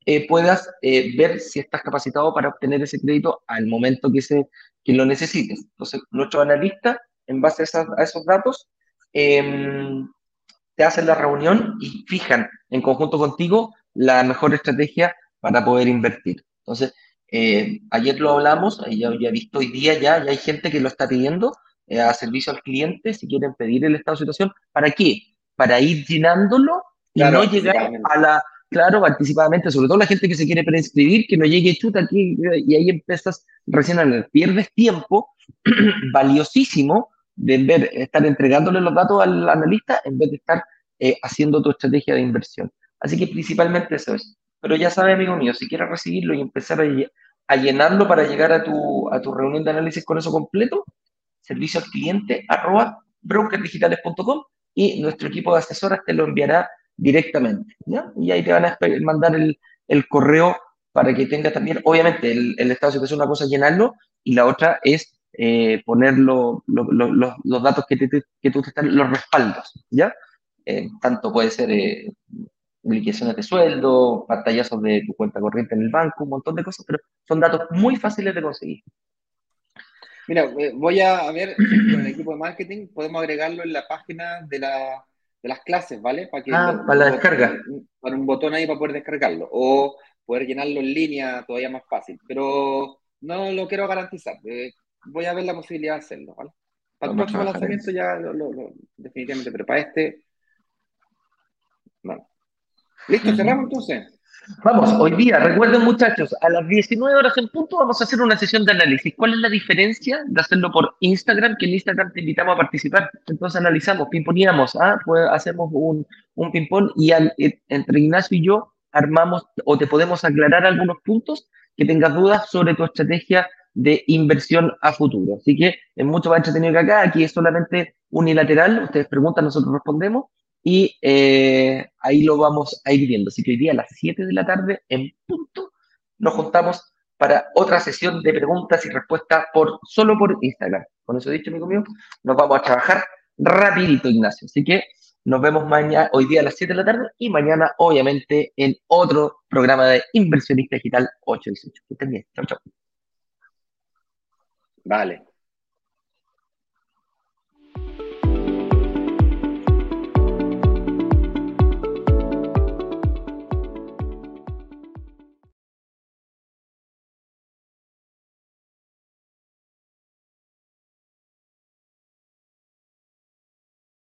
eh, puedas ver si estás capacitado para obtener ese crédito al momento que, se, que lo necesites. Entonces, nuestros analistas, en base a, a esos datos, em, te hacen la reunión y fijan en conjunto contigo la mejor estrategia para poder invertir. Entonces, eh, ayer lo hablamos, eh, ya he visto hoy día ya, ya hay gente que lo está pidiendo eh, a servicio al cliente, si quieren pedir el estado de situación. ¿Para qué? Para ir llenándolo y no llegar a la, claro, anticipadamente, sobre todo la gente que se quiere preinscribir, que no llegue chuta aquí y ahí empiezas recién a leer. Pierdes tiempo valiosísimo de ver, estar entregándole los datos al analista en vez de estar haciendo tu estrategia de inversión. Así que principalmente eso es. Pero ya sabes, amigo mío, si quieres recibirlo y empezar a, llenarlo para llegar a tu, a tu reunión de análisis con eso completo, servicio al cliente arroba brokerdigitales.com y nuestro equipo de asesoras te lo enviará directamente. ¿ya? Y ahí te van a mandar el, el correo para que tengas también, obviamente, el, el estado de situación, una cosa es llenarlo y la otra es eh, poner los datos que, que tú te están, los respaldos, ¿ya? Eh, tanto puede ser eh, liquidaciones de sueldo, pantallazos de tu cuenta corriente en el banco, un montón de cosas, pero son datos muy fáciles de conseguir. Mira, eh, voy a ver con el equipo de marketing, podemos agregarlo en la página de, la, de las clases, ¿vale? Para, que ah, para la descarga. Para un botón ahí para poder descargarlo. O poder llenarlo en línea todavía más fácil. Pero no lo quiero garantizar. Eh, voy a ver la posibilidad de hacerlo, ¿vale? Para el próximo lanzamiento ya lo, definitivamente, pero para este, bueno. Listo, cerramos entonces. Vamos, hoy día, recuerden muchachos, a las 19 horas en punto vamos a hacer una sesión de análisis. ¿Cuál es la diferencia de hacerlo por Instagram? Que en Instagram te invitamos a participar. Entonces analizamos, pimponeamos, ¿ah? pues hacemos un, un ping-pong y eh, entre Ignacio y yo armamos o te podemos aclarar algunos puntos que tengas dudas sobre tu estrategia de inversión a futuro. Así que es mucho más entretenido que acá. Aquí es solamente unilateral. Ustedes preguntan, nosotros respondemos y eh, ahí lo vamos a ir viendo. Así que hoy día a las 7 de la tarde, en punto, nos juntamos para otra sesión de preguntas y respuestas por, solo por Instagram. Con eso dicho, amigo mío, nos vamos a trabajar rapidito, Ignacio. Así que nos vemos mañana, hoy día a las 7 de la tarde y mañana, obviamente, en otro programa de Inversionista Digital 818. Que estén bien. Chao, chao. Vale.